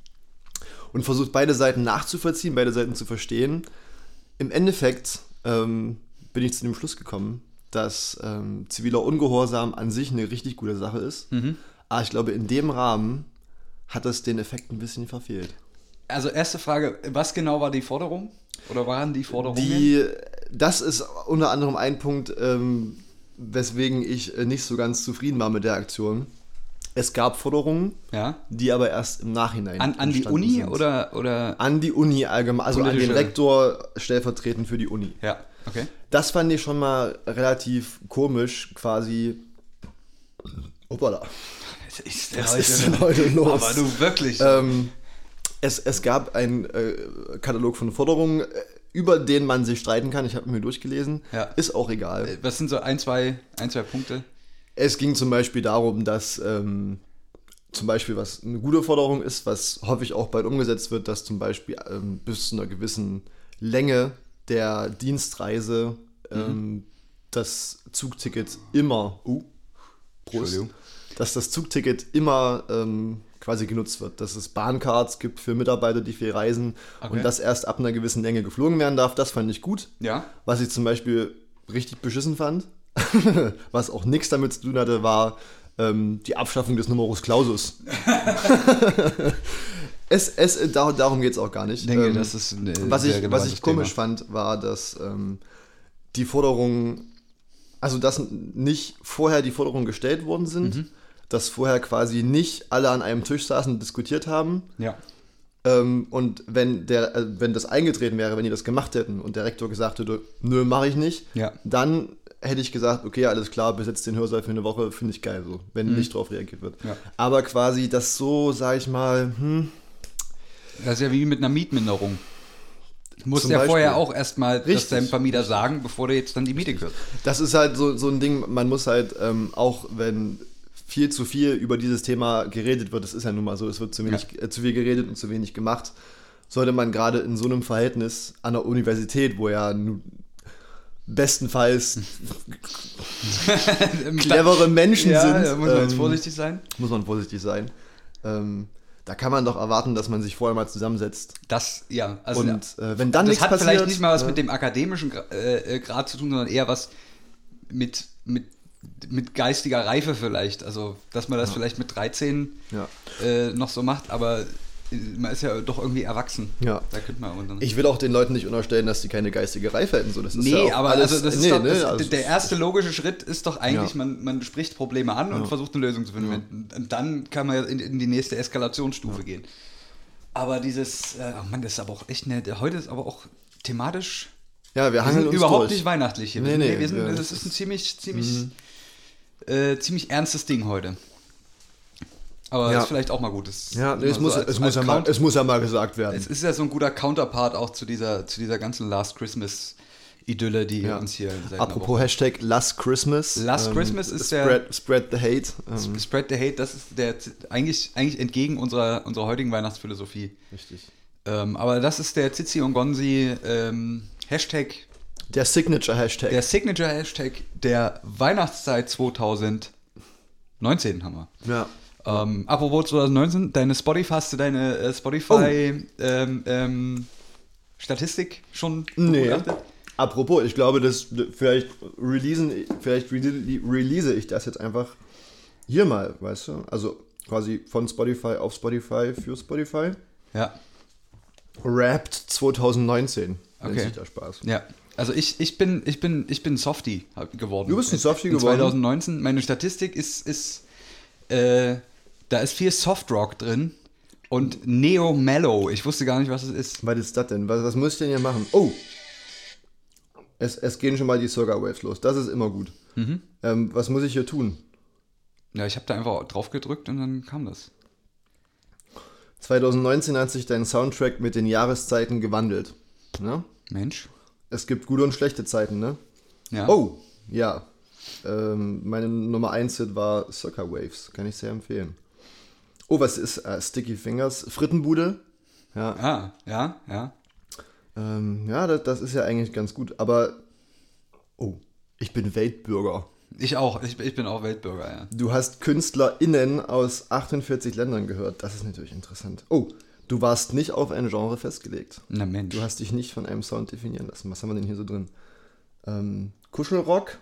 und versucht beide Seiten nachzuvollziehen, beide Seiten zu verstehen. Im Endeffekt ähm, bin ich zu dem Schluss gekommen, dass ähm, ziviler Ungehorsam an sich eine richtig gute Sache ist. Mhm. Aber ich glaube, in dem Rahmen hat das den Effekt ein bisschen verfehlt. Also erste Frage, was genau war die Forderung? Oder waren die Forderungen? Die, das ist unter anderem ein Punkt, ähm, weswegen ich äh, nicht so ganz zufrieden war mit der Aktion. Es gab Forderungen, ja. die aber erst im Nachhinein An, an die Uni sind. oder, oder? An die Uni allgemein, also an den Rektor stellvertretend für die Uni. Ja, okay. Das fand ich schon mal relativ komisch, quasi. Hoppala. Was ist Was ist denn heute los? Aber du wirklich. Ähm, es, es gab einen äh, Katalog von Forderungen, äh, über den man sich streiten kann. Ich habe mir durchgelesen. Ja. Ist auch egal. Äh, was sind so ein, zwei, ein, zwei Punkte? Es ging zum Beispiel darum, dass ähm, zum Beispiel, was eine gute Forderung ist, was häufig auch bald umgesetzt wird, dass zum Beispiel ähm, bis zu einer gewissen Länge der Dienstreise ähm, das Zugticket immer, uh, Prost, Entschuldigung. dass das Zugticket immer ähm, quasi genutzt wird, dass es Bahncards gibt für Mitarbeiter, die viel reisen Okay. und dass erst ab einer gewissen Länge geflogen werden darf. Das fand ich gut. Ja. Was ich zum Beispiel richtig beschissen fand, was auch nichts damit zu tun hatte, war ähm, die Abschaffung des Numerus Clausus. es, es, dar, darum geht es auch gar nicht. Ich denke, Ähm, das ist was ich, was ich komisch Thema. fand, war, dass ähm, die Forderungen, also dass nicht vorher die Forderungen gestellt worden sind, Mhm. Dass vorher quasi nicht alle an einem Tisch saßen und diskutiert haben, Ja. ähm, und wenn, der, äh, wenn das eingetreten wäre, wenn die das gemacht hätten und der Rektor gesagt hätte, nö, mache ich nicht, Ja. dann hätte ich gesagt, okay, alles klar, besetzt den Hörsaal für eine Woche, finde ich geil so, wenn nicht drauf reagiert wird. Mhm. Ja. Aber quasi das so, sag ich mal, hm, Das ist ja wie mit einer Mietminderung. Zum ja vorher auch erstmal das Richtig. deinem Vermieter sagen, bevor du jetzt dann die Miete kürzt. das ist halt so, so ein Ding, man muss halt, ähm, auch wenn viel zu viel über dieses Thema geredet wird, das ist ja nun mal so, es wird zu, wenig, äh, zu viel geredet und zu wenig gemacht, sollte man gerade in so einem Verhältnis an der Universität, wo ja bestenfalls clevere Menschen ja, sind, da muss man jetzt ähm, vorsichtig sein. muss man vorsichtig sein. Ähm, da kann man doch erwarten, dass man sich vorher mal zusammensetzt. Das, ja. Also, Und äh, wenn dann das nichts hat passiert, vielleicht nicht mal was äh, mit dem akademischen Gra- äh, äh, Grad zu tun, sondern eher was mit, mit, mit geistiger Reife vielleicht. Also, dass man das vielleicht mit 13 Ja. äh, noch so macht, aber äh, man ist ja doch irgendwie erwachsen. Ja. Da könnte man Ich will auch den Leuten nicht unterstellen, dass die keine geistige Reife hätten. So, das ist Nee, ja aber alles, also das ist nee, doch, ne, das, also- der erste logische Schritt ist doch eigentlich, Ja. man, man spricht Probleme an und versucht eine Lösung zu finden. Und dann kann man in, in die nächste Eskalationsstufe gehen. Aber dieses, äh, oh Mann, das ist aber auch echt eine, heute ist aber auch thematisch Ja, wir wir hangeln uns überhaupt durch. nicht weihnachtlich hier. Nee, sind, nee, wir sind, ja, das das ist ein ziemlich, ziemlich, äh, ziemlich ernstes Ding heute. Aber Ja. das ist vielleicht auch mal gut. Das Ja, nee, es, so muss, als- es, muss als ja mal, Count- es muss ja mal gesagt werden. es ist ja so ein guter Counterpart auch zu dieser, zu dieser ganzen Last Christmas Idylle, die Ja. uns hier seit Apropos Hashtag Last Christmas. ähm, Last Christmas ist der- spread, Spread the Hate. Ähm, Spread the Hate, das ist der eigentlich, eigentlich entgegen unserer, unserer heutigen Weihnachtsphilosophie. richtig. Ähm, aber das ist der Zizi und Gonzi ähm, Hashtag, Der Signature Hashtag. der Signature Hashtag der Weihnachtszeit 2019 haben wir. ja. Ähm, apropos 2019, deine Spotify, hast du deine äh, Spotify ähm, ähm, Statistik schon Nee. begutachtet? Apropos, ich glaube, dass vielleicht releasen, vielleicht rele- release ich das jetzt einfach hier mal, weißt du? Also quasi von Spotify auf Spotify für Spotify. Ja. Wrapped 2019. Nennt Okay. sich der Spaß. Ja, also ich, ich bin ich bin ich bin Softie geworden. Du bist ein Softie In geworden? 2019. Meine Statistik ist ist äh, da ist viel Softrock drin und Neo Mellow. Ich wusste gar nicht, was es ist. Was ist das denn? Was, was muss ich denn hier machen? Oh! Es, es gehen schon mal die Circa Waves los. Das ist immer gut. Mhm. Ähm, was muss ich hier tun? Ja, ich habe da einfach drauf gedrückt und dann kam das. 2019 hat sich dein Soundtrack mit den Jahreszeiten gewandelt. Ne? Mensch. Es gibt gute und schlechte Zeiten, ne? Ja. Oh, ja. Ähm, meine Nummer 1 Hit war Circa Waves. Kann ich sehr empfehlen. Oh, was ist äh, Sticky Fingers? Frittenbude. Ja, Ah, ja, ja. ähm, ja das, das ist ja eigentlich ganz gut. Aber, oh, ich bin Weltbürger. Ich auch. Ich, ich bin auch Weltbürger, ja. Du hast KünstlerInnen aus 48 Ländern gehört. Das ist natürlich interessant. Oh, du warst nicht auf ein Genre festgelegt. Na Mensch. Du hast dich nicht von einem Sound definieren lassen. Was haben wir denn hier so drin? Ähm, Kuschelrock,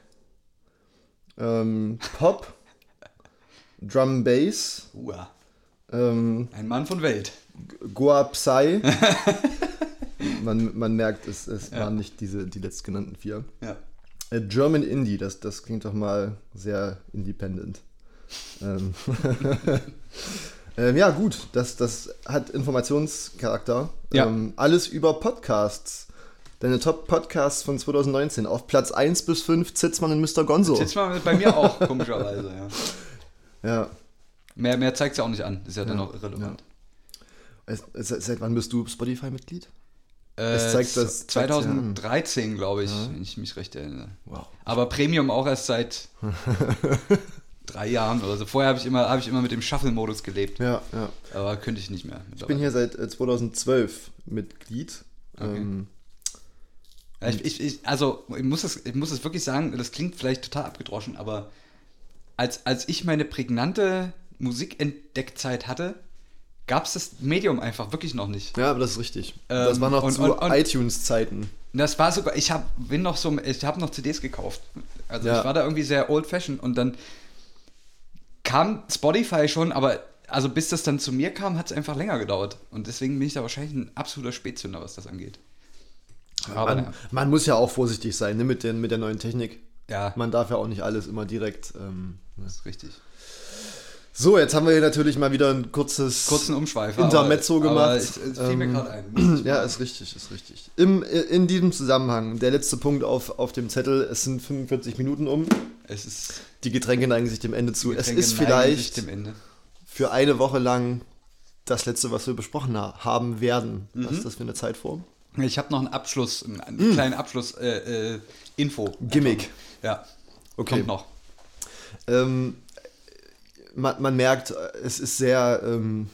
ähm, Pop, Drum Bass, Uah. ähm, Ein Mann von Welt. Goa Psy. man, man merkt, es, es waren nicht diese, die letztgenannten vier. Ja. Äh, German Indie, das, das klingt doch mal sehr independent. Ähm, ähm, ja, gut, das, das hat Informationscharakter. Ja. Ähm, alles über Podcasts. Deine Top-Podcasts von 2019. Auf Platz 1 bis 5 Zitzmann und Mr. Gonzo. Mal bei mir auch, komischerweise, ja. Ja. Mehr, mehr zeigt es ja auch nicht an. Ist ja, dann auch irrelevant. Es- Seit wann bist du Spotify-Mitglied? Äh, Es zeigt das- zeigt ja an. 2013, glaube ich, wenn ich mich recht erinnere. Wow. Aber Premium auch erst seit drei Jahren oder so. Vorher habe ich, immer- habe ich immer mit dem Shuffle-Modus gelebt. Ja, ja. Aber könnte ich nicht mehr. Ich bin hier seit äh, 2012 Mitglied. Ähm, Ja, ich, ich, ich, also, ich muss, es, ich muss es wirklich sagen, das klingt vielleicht total abgedroschen, aber als, als ich meine prägnante Musikentdeckzeit hatte, gab es das Medium einfach wirklich noch nicht. ja, aber das ist richtig. Ähm, das war noch und- zu iTunes-Zeiten. Das war sogar, ich habe noch so, ich habe noch CDs gekauft. Also Ja. ich war da irgendwie sehr old fashioned und dann kam Spotify schon, aber also bis das dann zu mir kam, hat es einfach länger gedauert. Und deswegen bin ich da wahrscheinlich ein absoluter Spätzünder, was das angeht. Aber Man, naja. man muss ja auch vorsichtig sein ne, mit, den, mit der neuen Technik. ja, Man darf ja auch nicht alles immer direkt. Ähm, ne. das ist richtig. So, jetzt haben wir hier natürlich mal wieder ein kurzes. Kurzen Umschweif. Intermezzo aber, gemacht. Aber fiel mir Ähm, gerade ein. Ja, ist richtig, ist richtig. Im, in diesem Zusammenhang, der letzte Punkt auf, auf dem Zettel, es sind 45 Minuten um. Es ist Die Getränke neigen sich dem Ende zu. Es ist vielleicht für eine Woche lang das letzte, was wir besprochen ha haben werden. Was Mhm. ist das für eine Zeitform? Ich habe noch einen Abschluss, einen, einen kleinen Abschluss äh, äh. Mm. Gimmick. Ja. Okay. Kommt noch. Ähm, man, man merkt, es ist sehr ähm,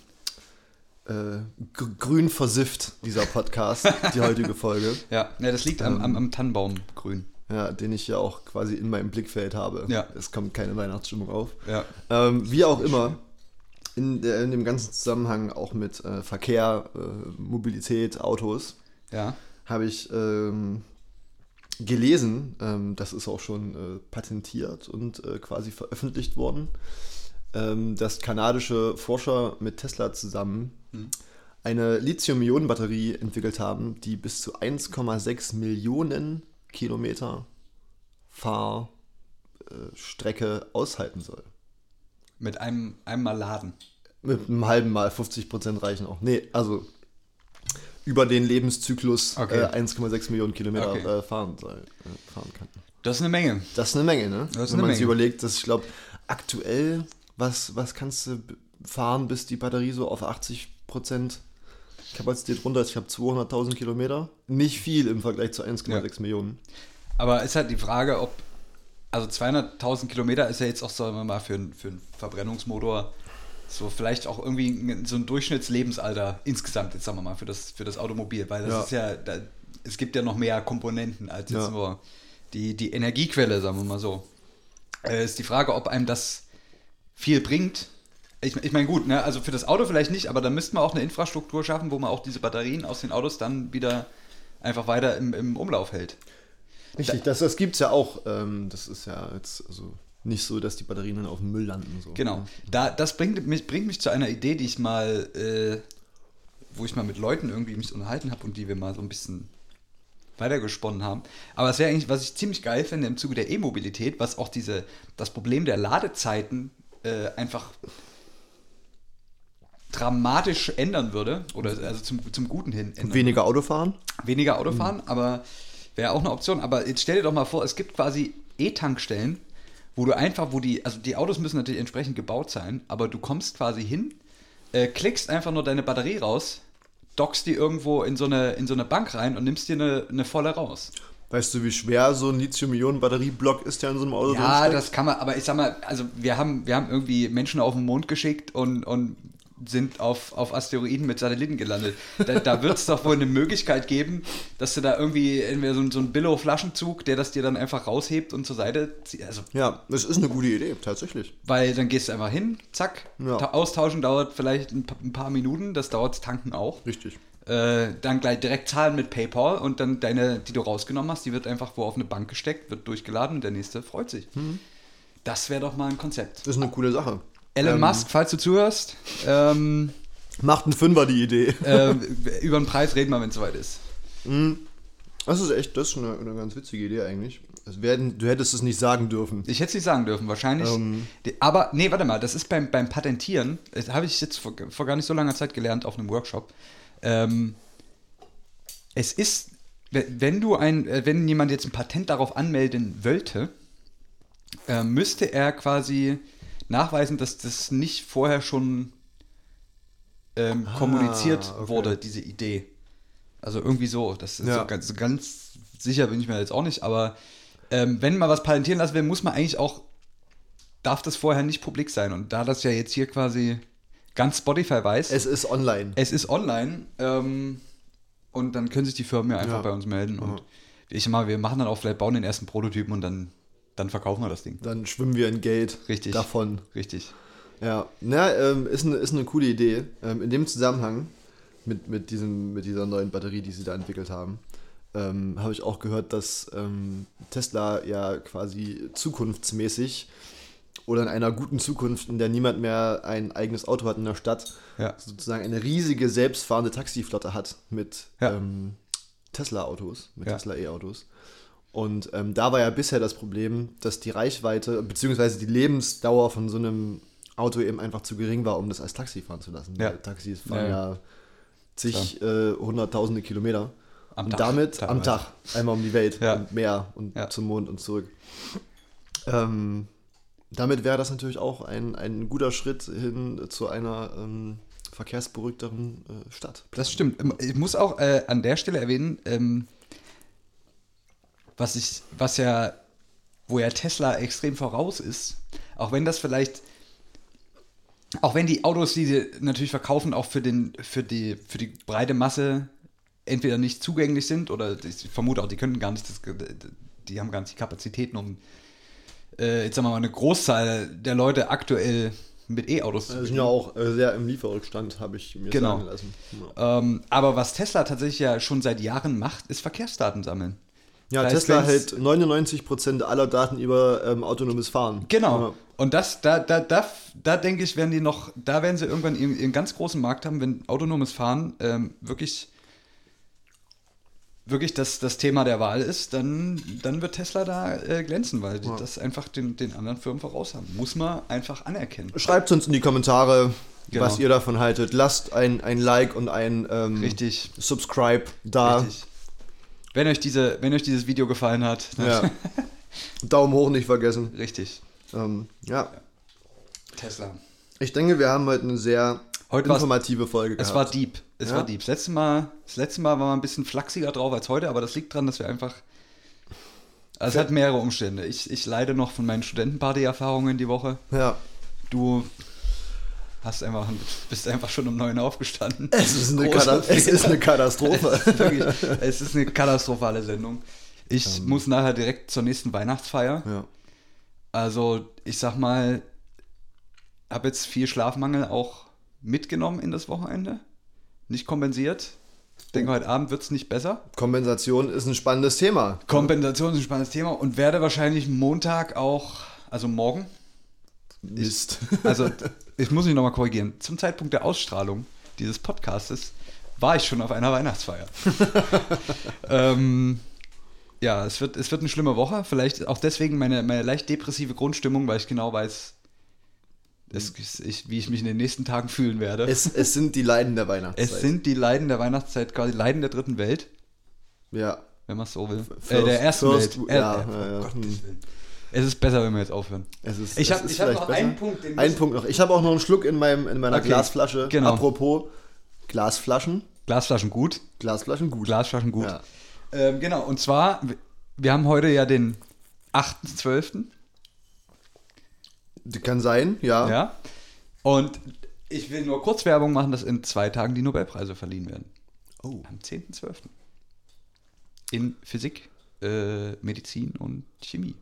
äh, gr- grün versifft, dieser Podcast, die heutige Folge, Ja, ja das liegt am, Ähm. am, am Tannenbaumgrün. ja, den ich ja auch quasi in meinem Blickfeld habe. Ja. Es kommt keine Weihnachtsstimmung auf. Ja. Ähm, wie auch immer, in, der, in dem ganzen Zusammenhang auch mit äh, Verkehr, äh, Mobilität, Autos, Ja. habe ich ähm, gelesen, ähm, das ist auch schon äh, patentiert und äh, quasi veröffentlicht worden, ähm, dass kanadische Forscher mit Tesla zusammen Mhm. eine Lithium-Ionen-Batterie entwickelt haben, die bis zu 1,6 Millionen Kilometer Fahrstrecke aushalten soll. Mit einem, Mal laden. Mit einem halben Mal 50 Prozent reichen auch. Nee, also über den Lebenszyklus Okay. äh, 1,6 Millionen Kilometer Okay. äh, fahren, soll, äh, fahren kann. Das ist eine Menge. Das ist eine Menge, ne? Das ist Wenn man sich Menge. überlegt, dass ich glaube, aktuell, was, was kannst du fahren, bis die Batterie so auf 80 Prozent Kapazität runter ist? Ich habe 200.000 Kilometer. Nicht viel im Vergleich zu 1,6 Millionen. Aber ist halt die Frage, ob. Also 200.000 Kilometer ist ja jetzt auch, sagen wir mal, für, einen- für einen Verbrennungsmotor so vielleicht auch irgendwie so ein Durchschnittslebensalter insgesamt, jetzt sagen wir mal, für das, für das Automobil. Weil das Ja. ist ja. Da, es gibt ja noch mehr Komponenten als jetzt Ja. nur die, die Energiequelle, sagen wir mal so. Äh, ist die Frage, ob einem das viel bringt. Ich, ich meine, gut, ne, also für das Auto vielleicht nicht, aber da müssten wir auch eine Infrastruktur schaffen, wo man auch diese Batterien aus den Autos dann wieder einfach weiter im, im Umlauf hält. Richtig, das, das gibt es ja auch. Ähm, das ist ja jetzt also nicht so, dass die Batterien dann auf dem Müll landen. So. Genau. Da, das bringt mich, bringt mich zu einer Idee, die ich mal, äh, wo ich mal mit Leuten irgendwie mich unterhalten habe und die wir mal so ein bisschen weitergesponnen haben. Aber es wäre eigentlich, was ich ziemlich geil finde im Zuge der E-Mobilität, was auch diese, das Problem der Ladezeiten äh, einfach dramatisch ändern würde, oder also zum, zum Guten hin ändern Weniger Autofahren? weniger Autofahren, aber wäre auch eine Option. Aber jetzt stell dir doch mal vor, es gibt quasi E-Tankstellen, wo du einfach, wo die, also die Autos müssen natürlich entsprechend gebaut sein, aber du kommst quasi hin, äh, klickst einfach nur deine Batterie raus, dockst die irgendwo in so eine, in so eine Bank rein und nimmst dir eine, eine volle raus. Weißt du, wie schwer so ein Lithium-Ionen-Batterieblock ist, der in so einem Auto Ja, das kann man, aber ich sag mal, also wir haben, wir haben irgendwie Menschen auf den Mond geschickt und, und sind auf, auf Asteroiden mit Satelliten gelandet. Da, da wird es doch wohl eine Möglichkeit geben, dass du da irgendwie entweder so, ein- so ein Billo-Flaschenzug, der das dir dann einfach raushebt und zur Seite zieht. Also, Ja, das ist eine gute Idee, tatsächlich. weil dann gehst du einfach hin, zack, Ja. ta- austauschen dauert vielleicht ein, ein paar Minuten, das dauert Tanken auch. Richtig. Äh, dann gleich direkt zahlen mit PayPal und dann deine, die du rausgenommen hast, die wird einfach wo auf eine Bank gesteckt, wird durchgeladen und der nächste freut sich. Mhm. Das wäre doch mal ein Konzept. Das ist eine coole Sache. Elon Ähm, Musk, falls du zuhörst, ähm, Macht einen Fünfer die Idee. äh, über den Preis reden wir, wenn es soweit ist. Das ist echt, das ist eine, eine ganz witzige Idee eigentlich. Werden, du hättest es nicht sagen dürfen. Ich hätte es nicht sagen dürfen, wahrscheinlich. Ähm. Aber, nee, warte mal, das ist beim, beim Patentieren, das habe ich jetzt vor, vor gar nicht so langer Zeit gelernt auf einem Workshop. Ähm, es ist, we- wenn du ein, äh, wenn jemand jetzt ein Patent darauf anmelden wollte, äh, müsste er quasi nachweisen, dass das nicht vorher schon ähm, kommuniziert Ah, okay. wurde, diese Idee. Also irgendwie so. Das ist Ja. so ganz, ganz sicher bin ich mir jetzt auch nicht, aber ähm, wenn man was patentieren lassen will, muss man eigentlich auch, darf das vorher nicht publik sein. Und da das ja jetzt hier quasi ganz Spotify weiß, es, Es ist online. ist online ähm, und dann können sich die Firmen ja einfach Ja. bei uns melden. Und Ja. ich mal, wir machen dann auch vielleicht, bauen den ersten Prototypen und dann, dann verkaufen wir das Ding. Dann schwimmen wir in Geld Richtig. davon. Richtig. Ja, na, ähm, ist, eine, ist eine coole Idee. Ähm, in dem Zusammenhang mit, mit, diesem, mit dieser neuen Batterie, die sie da entwickelt haben, ähm, habe ich auch gehört, dass ähm, Tesla ja quasi zukunftsmäßig oder in einer guten Zukunft, in der niemand mehr ein eigenes Auto hat in der Stadt, Ja. sozusagen eine riesige selbstfahrende Taxiflotte hat mit Ja. ähm, Tesla-Autos, mit Ja. Tesla E-Autos. Und ähm, da war ja bisher das Problem, dass die Reichweite bzw. die Lebensdauer von so einem Auto eben einfach zu gering war, um das als Taxi fahren zu lassen. Taxis fahren Ja, zig, äh, hunderttausende Kilometer. Am und Tag damit am teilweise. Tag einmal um die Welt und mehr und zum Mond und zurück. Ähm, damit wäre das natürlich auch ein, ein guter Schritt hin zu einer ähm, verkehrsberuhigteren äh, Stadt. Das stimmt. Ähm, Ich muss auch äh, an der Stelle erwähnen, ähm, was ich, was ja, wo ja Tesla extrem voraus ist, auch wenn das vielleicht, auch wenn die Autos, die sie natürlich verkaufen, auch für den, für die, für die breite Masse entweder nicht zugänglich sind oder ich vermute auch, die können gar nicht, das, die haben gar nicht die Kapazitäten, um äh, jetzt sagen wir mal eine Großzahl der Leute aktuell mit E-Autos Wir sind ja auch äh, sehr im Lieferrückstand, habe ich mir Genau. sagen lassen. Ja. Ähm, aber was Tesla tatsächlich ja schon seit Jahren macht, ist Verkehrsdaten sammeln. Ja, Das heißt, Tesla hält 99% aller Daten über ähm, autonomes Fahren. Genau. Ja. Und das, da, da, da, da denke ich, werden die noch, da werden sie irgendwann ihren, ihren ganz großen Markt haben, wenn autonomes Fahren ähm, wirklich, wirklich das, das Thema der Wahl ist, dann, dann wird Tesla da äh, glänzen, weil die das einfach den, den anderen Firmen voraus haben. Muss man einfach anerkennen. Schreibt uns in die Kommentare, Genau. was ihr davon haltet. Lasst ein, ein Like und ein ähm, Richtig. Subscribe da. Richtig. Wenn euch, diese, wenn euch dieses Video gefallen hat, dann Ja. Daumen hoch nicht vergessen. richtig. Ähm, ja, Tesla. ich denke, wir haben heute eine sehr Heute informative Folge Es gehabt. war deep. Es Ja. war deep. Das letzte, Mal, das letzte Mal war man ein bisschen flachsiger drauf als heute, aber das liegt daran, dass wir einfach. Also es hat mehrere Umstände. Ich, ich leide noch von meinen Studentenparty-Erfahrungen die Woche. Ja. Du hast einfach, bist einfach schon um neun aufgestanden. Es ist eine, Großer Kata es ist eine Katastrophe. Es ist, wirklich, es ist eine katastrophale Sendung. Ich muss nachher direkt zur nächsten Weihnachtsfeier. ja. Also, ich sag mal, habe jetzt viel Schlafmangel auch mitgenommen in das Wochenende. Nicht kompensiert. Denke, heute Abend wird es nicht besser. Kompensation ist ein spannendes Thema. Kompensation ist ein spannendes Thema und werde wahrscheinlich Montag auch, also morgen, Mist. also ich muss mich nochmal korrigieren. Zum Zeitpunkt der Ausstrahlung dieses Podcastes war ich schon auf einer Weihnachtsfeier. ähm, ja, es wird, es wird eine schlimme Woche. Vielleicht auch deswegen meine, meine leicht depressive Grundstimmung, weil ich genau weiß, es, ich, wie ich mich in den nächsten Tagen fühlen werde. Es, es sind die Leiden der Weihnachtszeit. Es sind die Leiden der Weihnachtszeit, quasi Leiden der dritten Welt, Ja. wenn man es so will. First- äh, der ersten first- Welt. Ja, äh, ja, ja. um Gottes Hm. Es ist besser, wenn wir jetzt aufhören. Es ist, Ich es hab- noch besser. einen Punkt, den Einen Punkt noch. Ich habe auch noch einen Schluck in, meinem, in meiner Okay, Glasflasche. genau. Apropos Glasflaschen. Glasflaschen gut. Glasflaschen gut. Glasflaschen gut. Ja. Ähm, genau, und zwar, wir- wir haben heute ja den 8.12. Kann sein, ja. Ja. Und ich will nur kurz Werbung machen, dass in zwei Tagen die Nobelpreise verliehen werden. Oh. Am 10.12. In Physik, äh, Medizin und Chemie.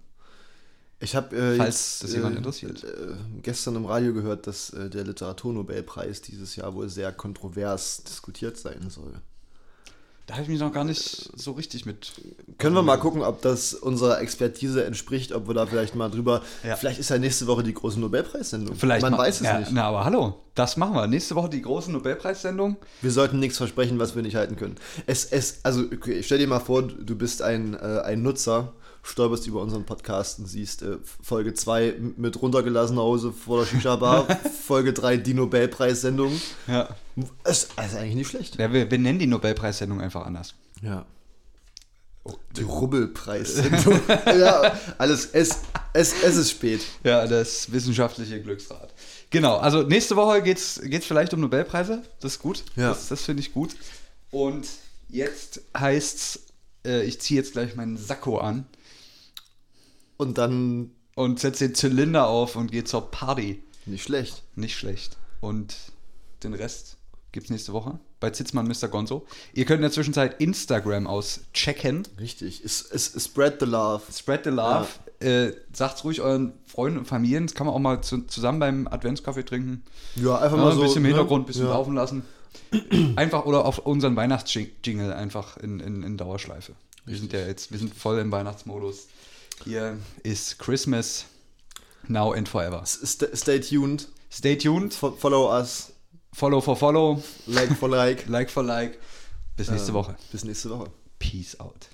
Ich habe äh, Falls jetzt, das jemand äh, interessiert. Äh, gestern im Radio gehört, dass äh, der Literaturnobelpreis dieses Jahr wohl sehr kontrovers diskutiert sein soll. Da habe ich mich noch gar nicht so richtig mit. Können wir mal gucken, ob das unserer Expertise entspricht, ob wir da vielleicht mal drüber. Ja. Vielleicht ist ja nächste Woche die große Nobelpreissendung. Vielleicht Man ma- weiß es ja, nicht. Na, aber hallo, das machen wir. Nächste Woche die große Nobelpreissendung. Wir sollten nichts versprechen, was wir nicht halten können. Es, es, also, okay, stell dir mal vor, du bist ein, äh, ein Nutzer, stolperst über unseren Podcast und siehst äh, Folge 2 mit runtergelassener Hose vor der Shisha-Bar, Folge 3 die Nobelpreissendung. Ja. Es ist eigentlich nicht schlecht. ja wir, wir nennen die Nobelpreissendung einfach anders. Ja. Die Rubbelpreissendung. ja, alles, es, es, es ist spät. Ja, das wissenschaftliche Glücksrad. Genau, also nächste Woche geht es vielleicht um Nobelpreise. Das ist gut. Ja. Das, das finde ich gut. Und jetzt heißt's, äh, ich ziehe jetzt gleich meinen Sakko an Und dann und setze den Zylinder auf und gehe zur Party. nicht schlecht. Nicht schlecht. Und den Rest gibt's nächste Woche bei Zitzmann Mr. Gonzo. Ihr könnt in der Zwischenzeit Instagram auschecken. Richtig. Es, es, spread the love. Spread the love. Äh, sagt's ruhig euren Freunden und Familien. Das kann man auch mal zu, zusammen beim Adventskaffee trinken. Ja, einfach Ja, mal ein so. bisschen im ne? Hintergrund, ein bisschen ja. laufen lassen. Einfach oder auf unseren Weihnachtsjingle einfach in, in, in Dauerschleife. Wir sind ja jetzt, wir sind voll im Weihnachtsmodus. Hier ist Christmas now and forever. St stay tuned. Stay tuned, Fo follow us. follow for follow, Like for like. like for like. Bis nächste Ähm, Woche. Bis nächste Woche. Peace out.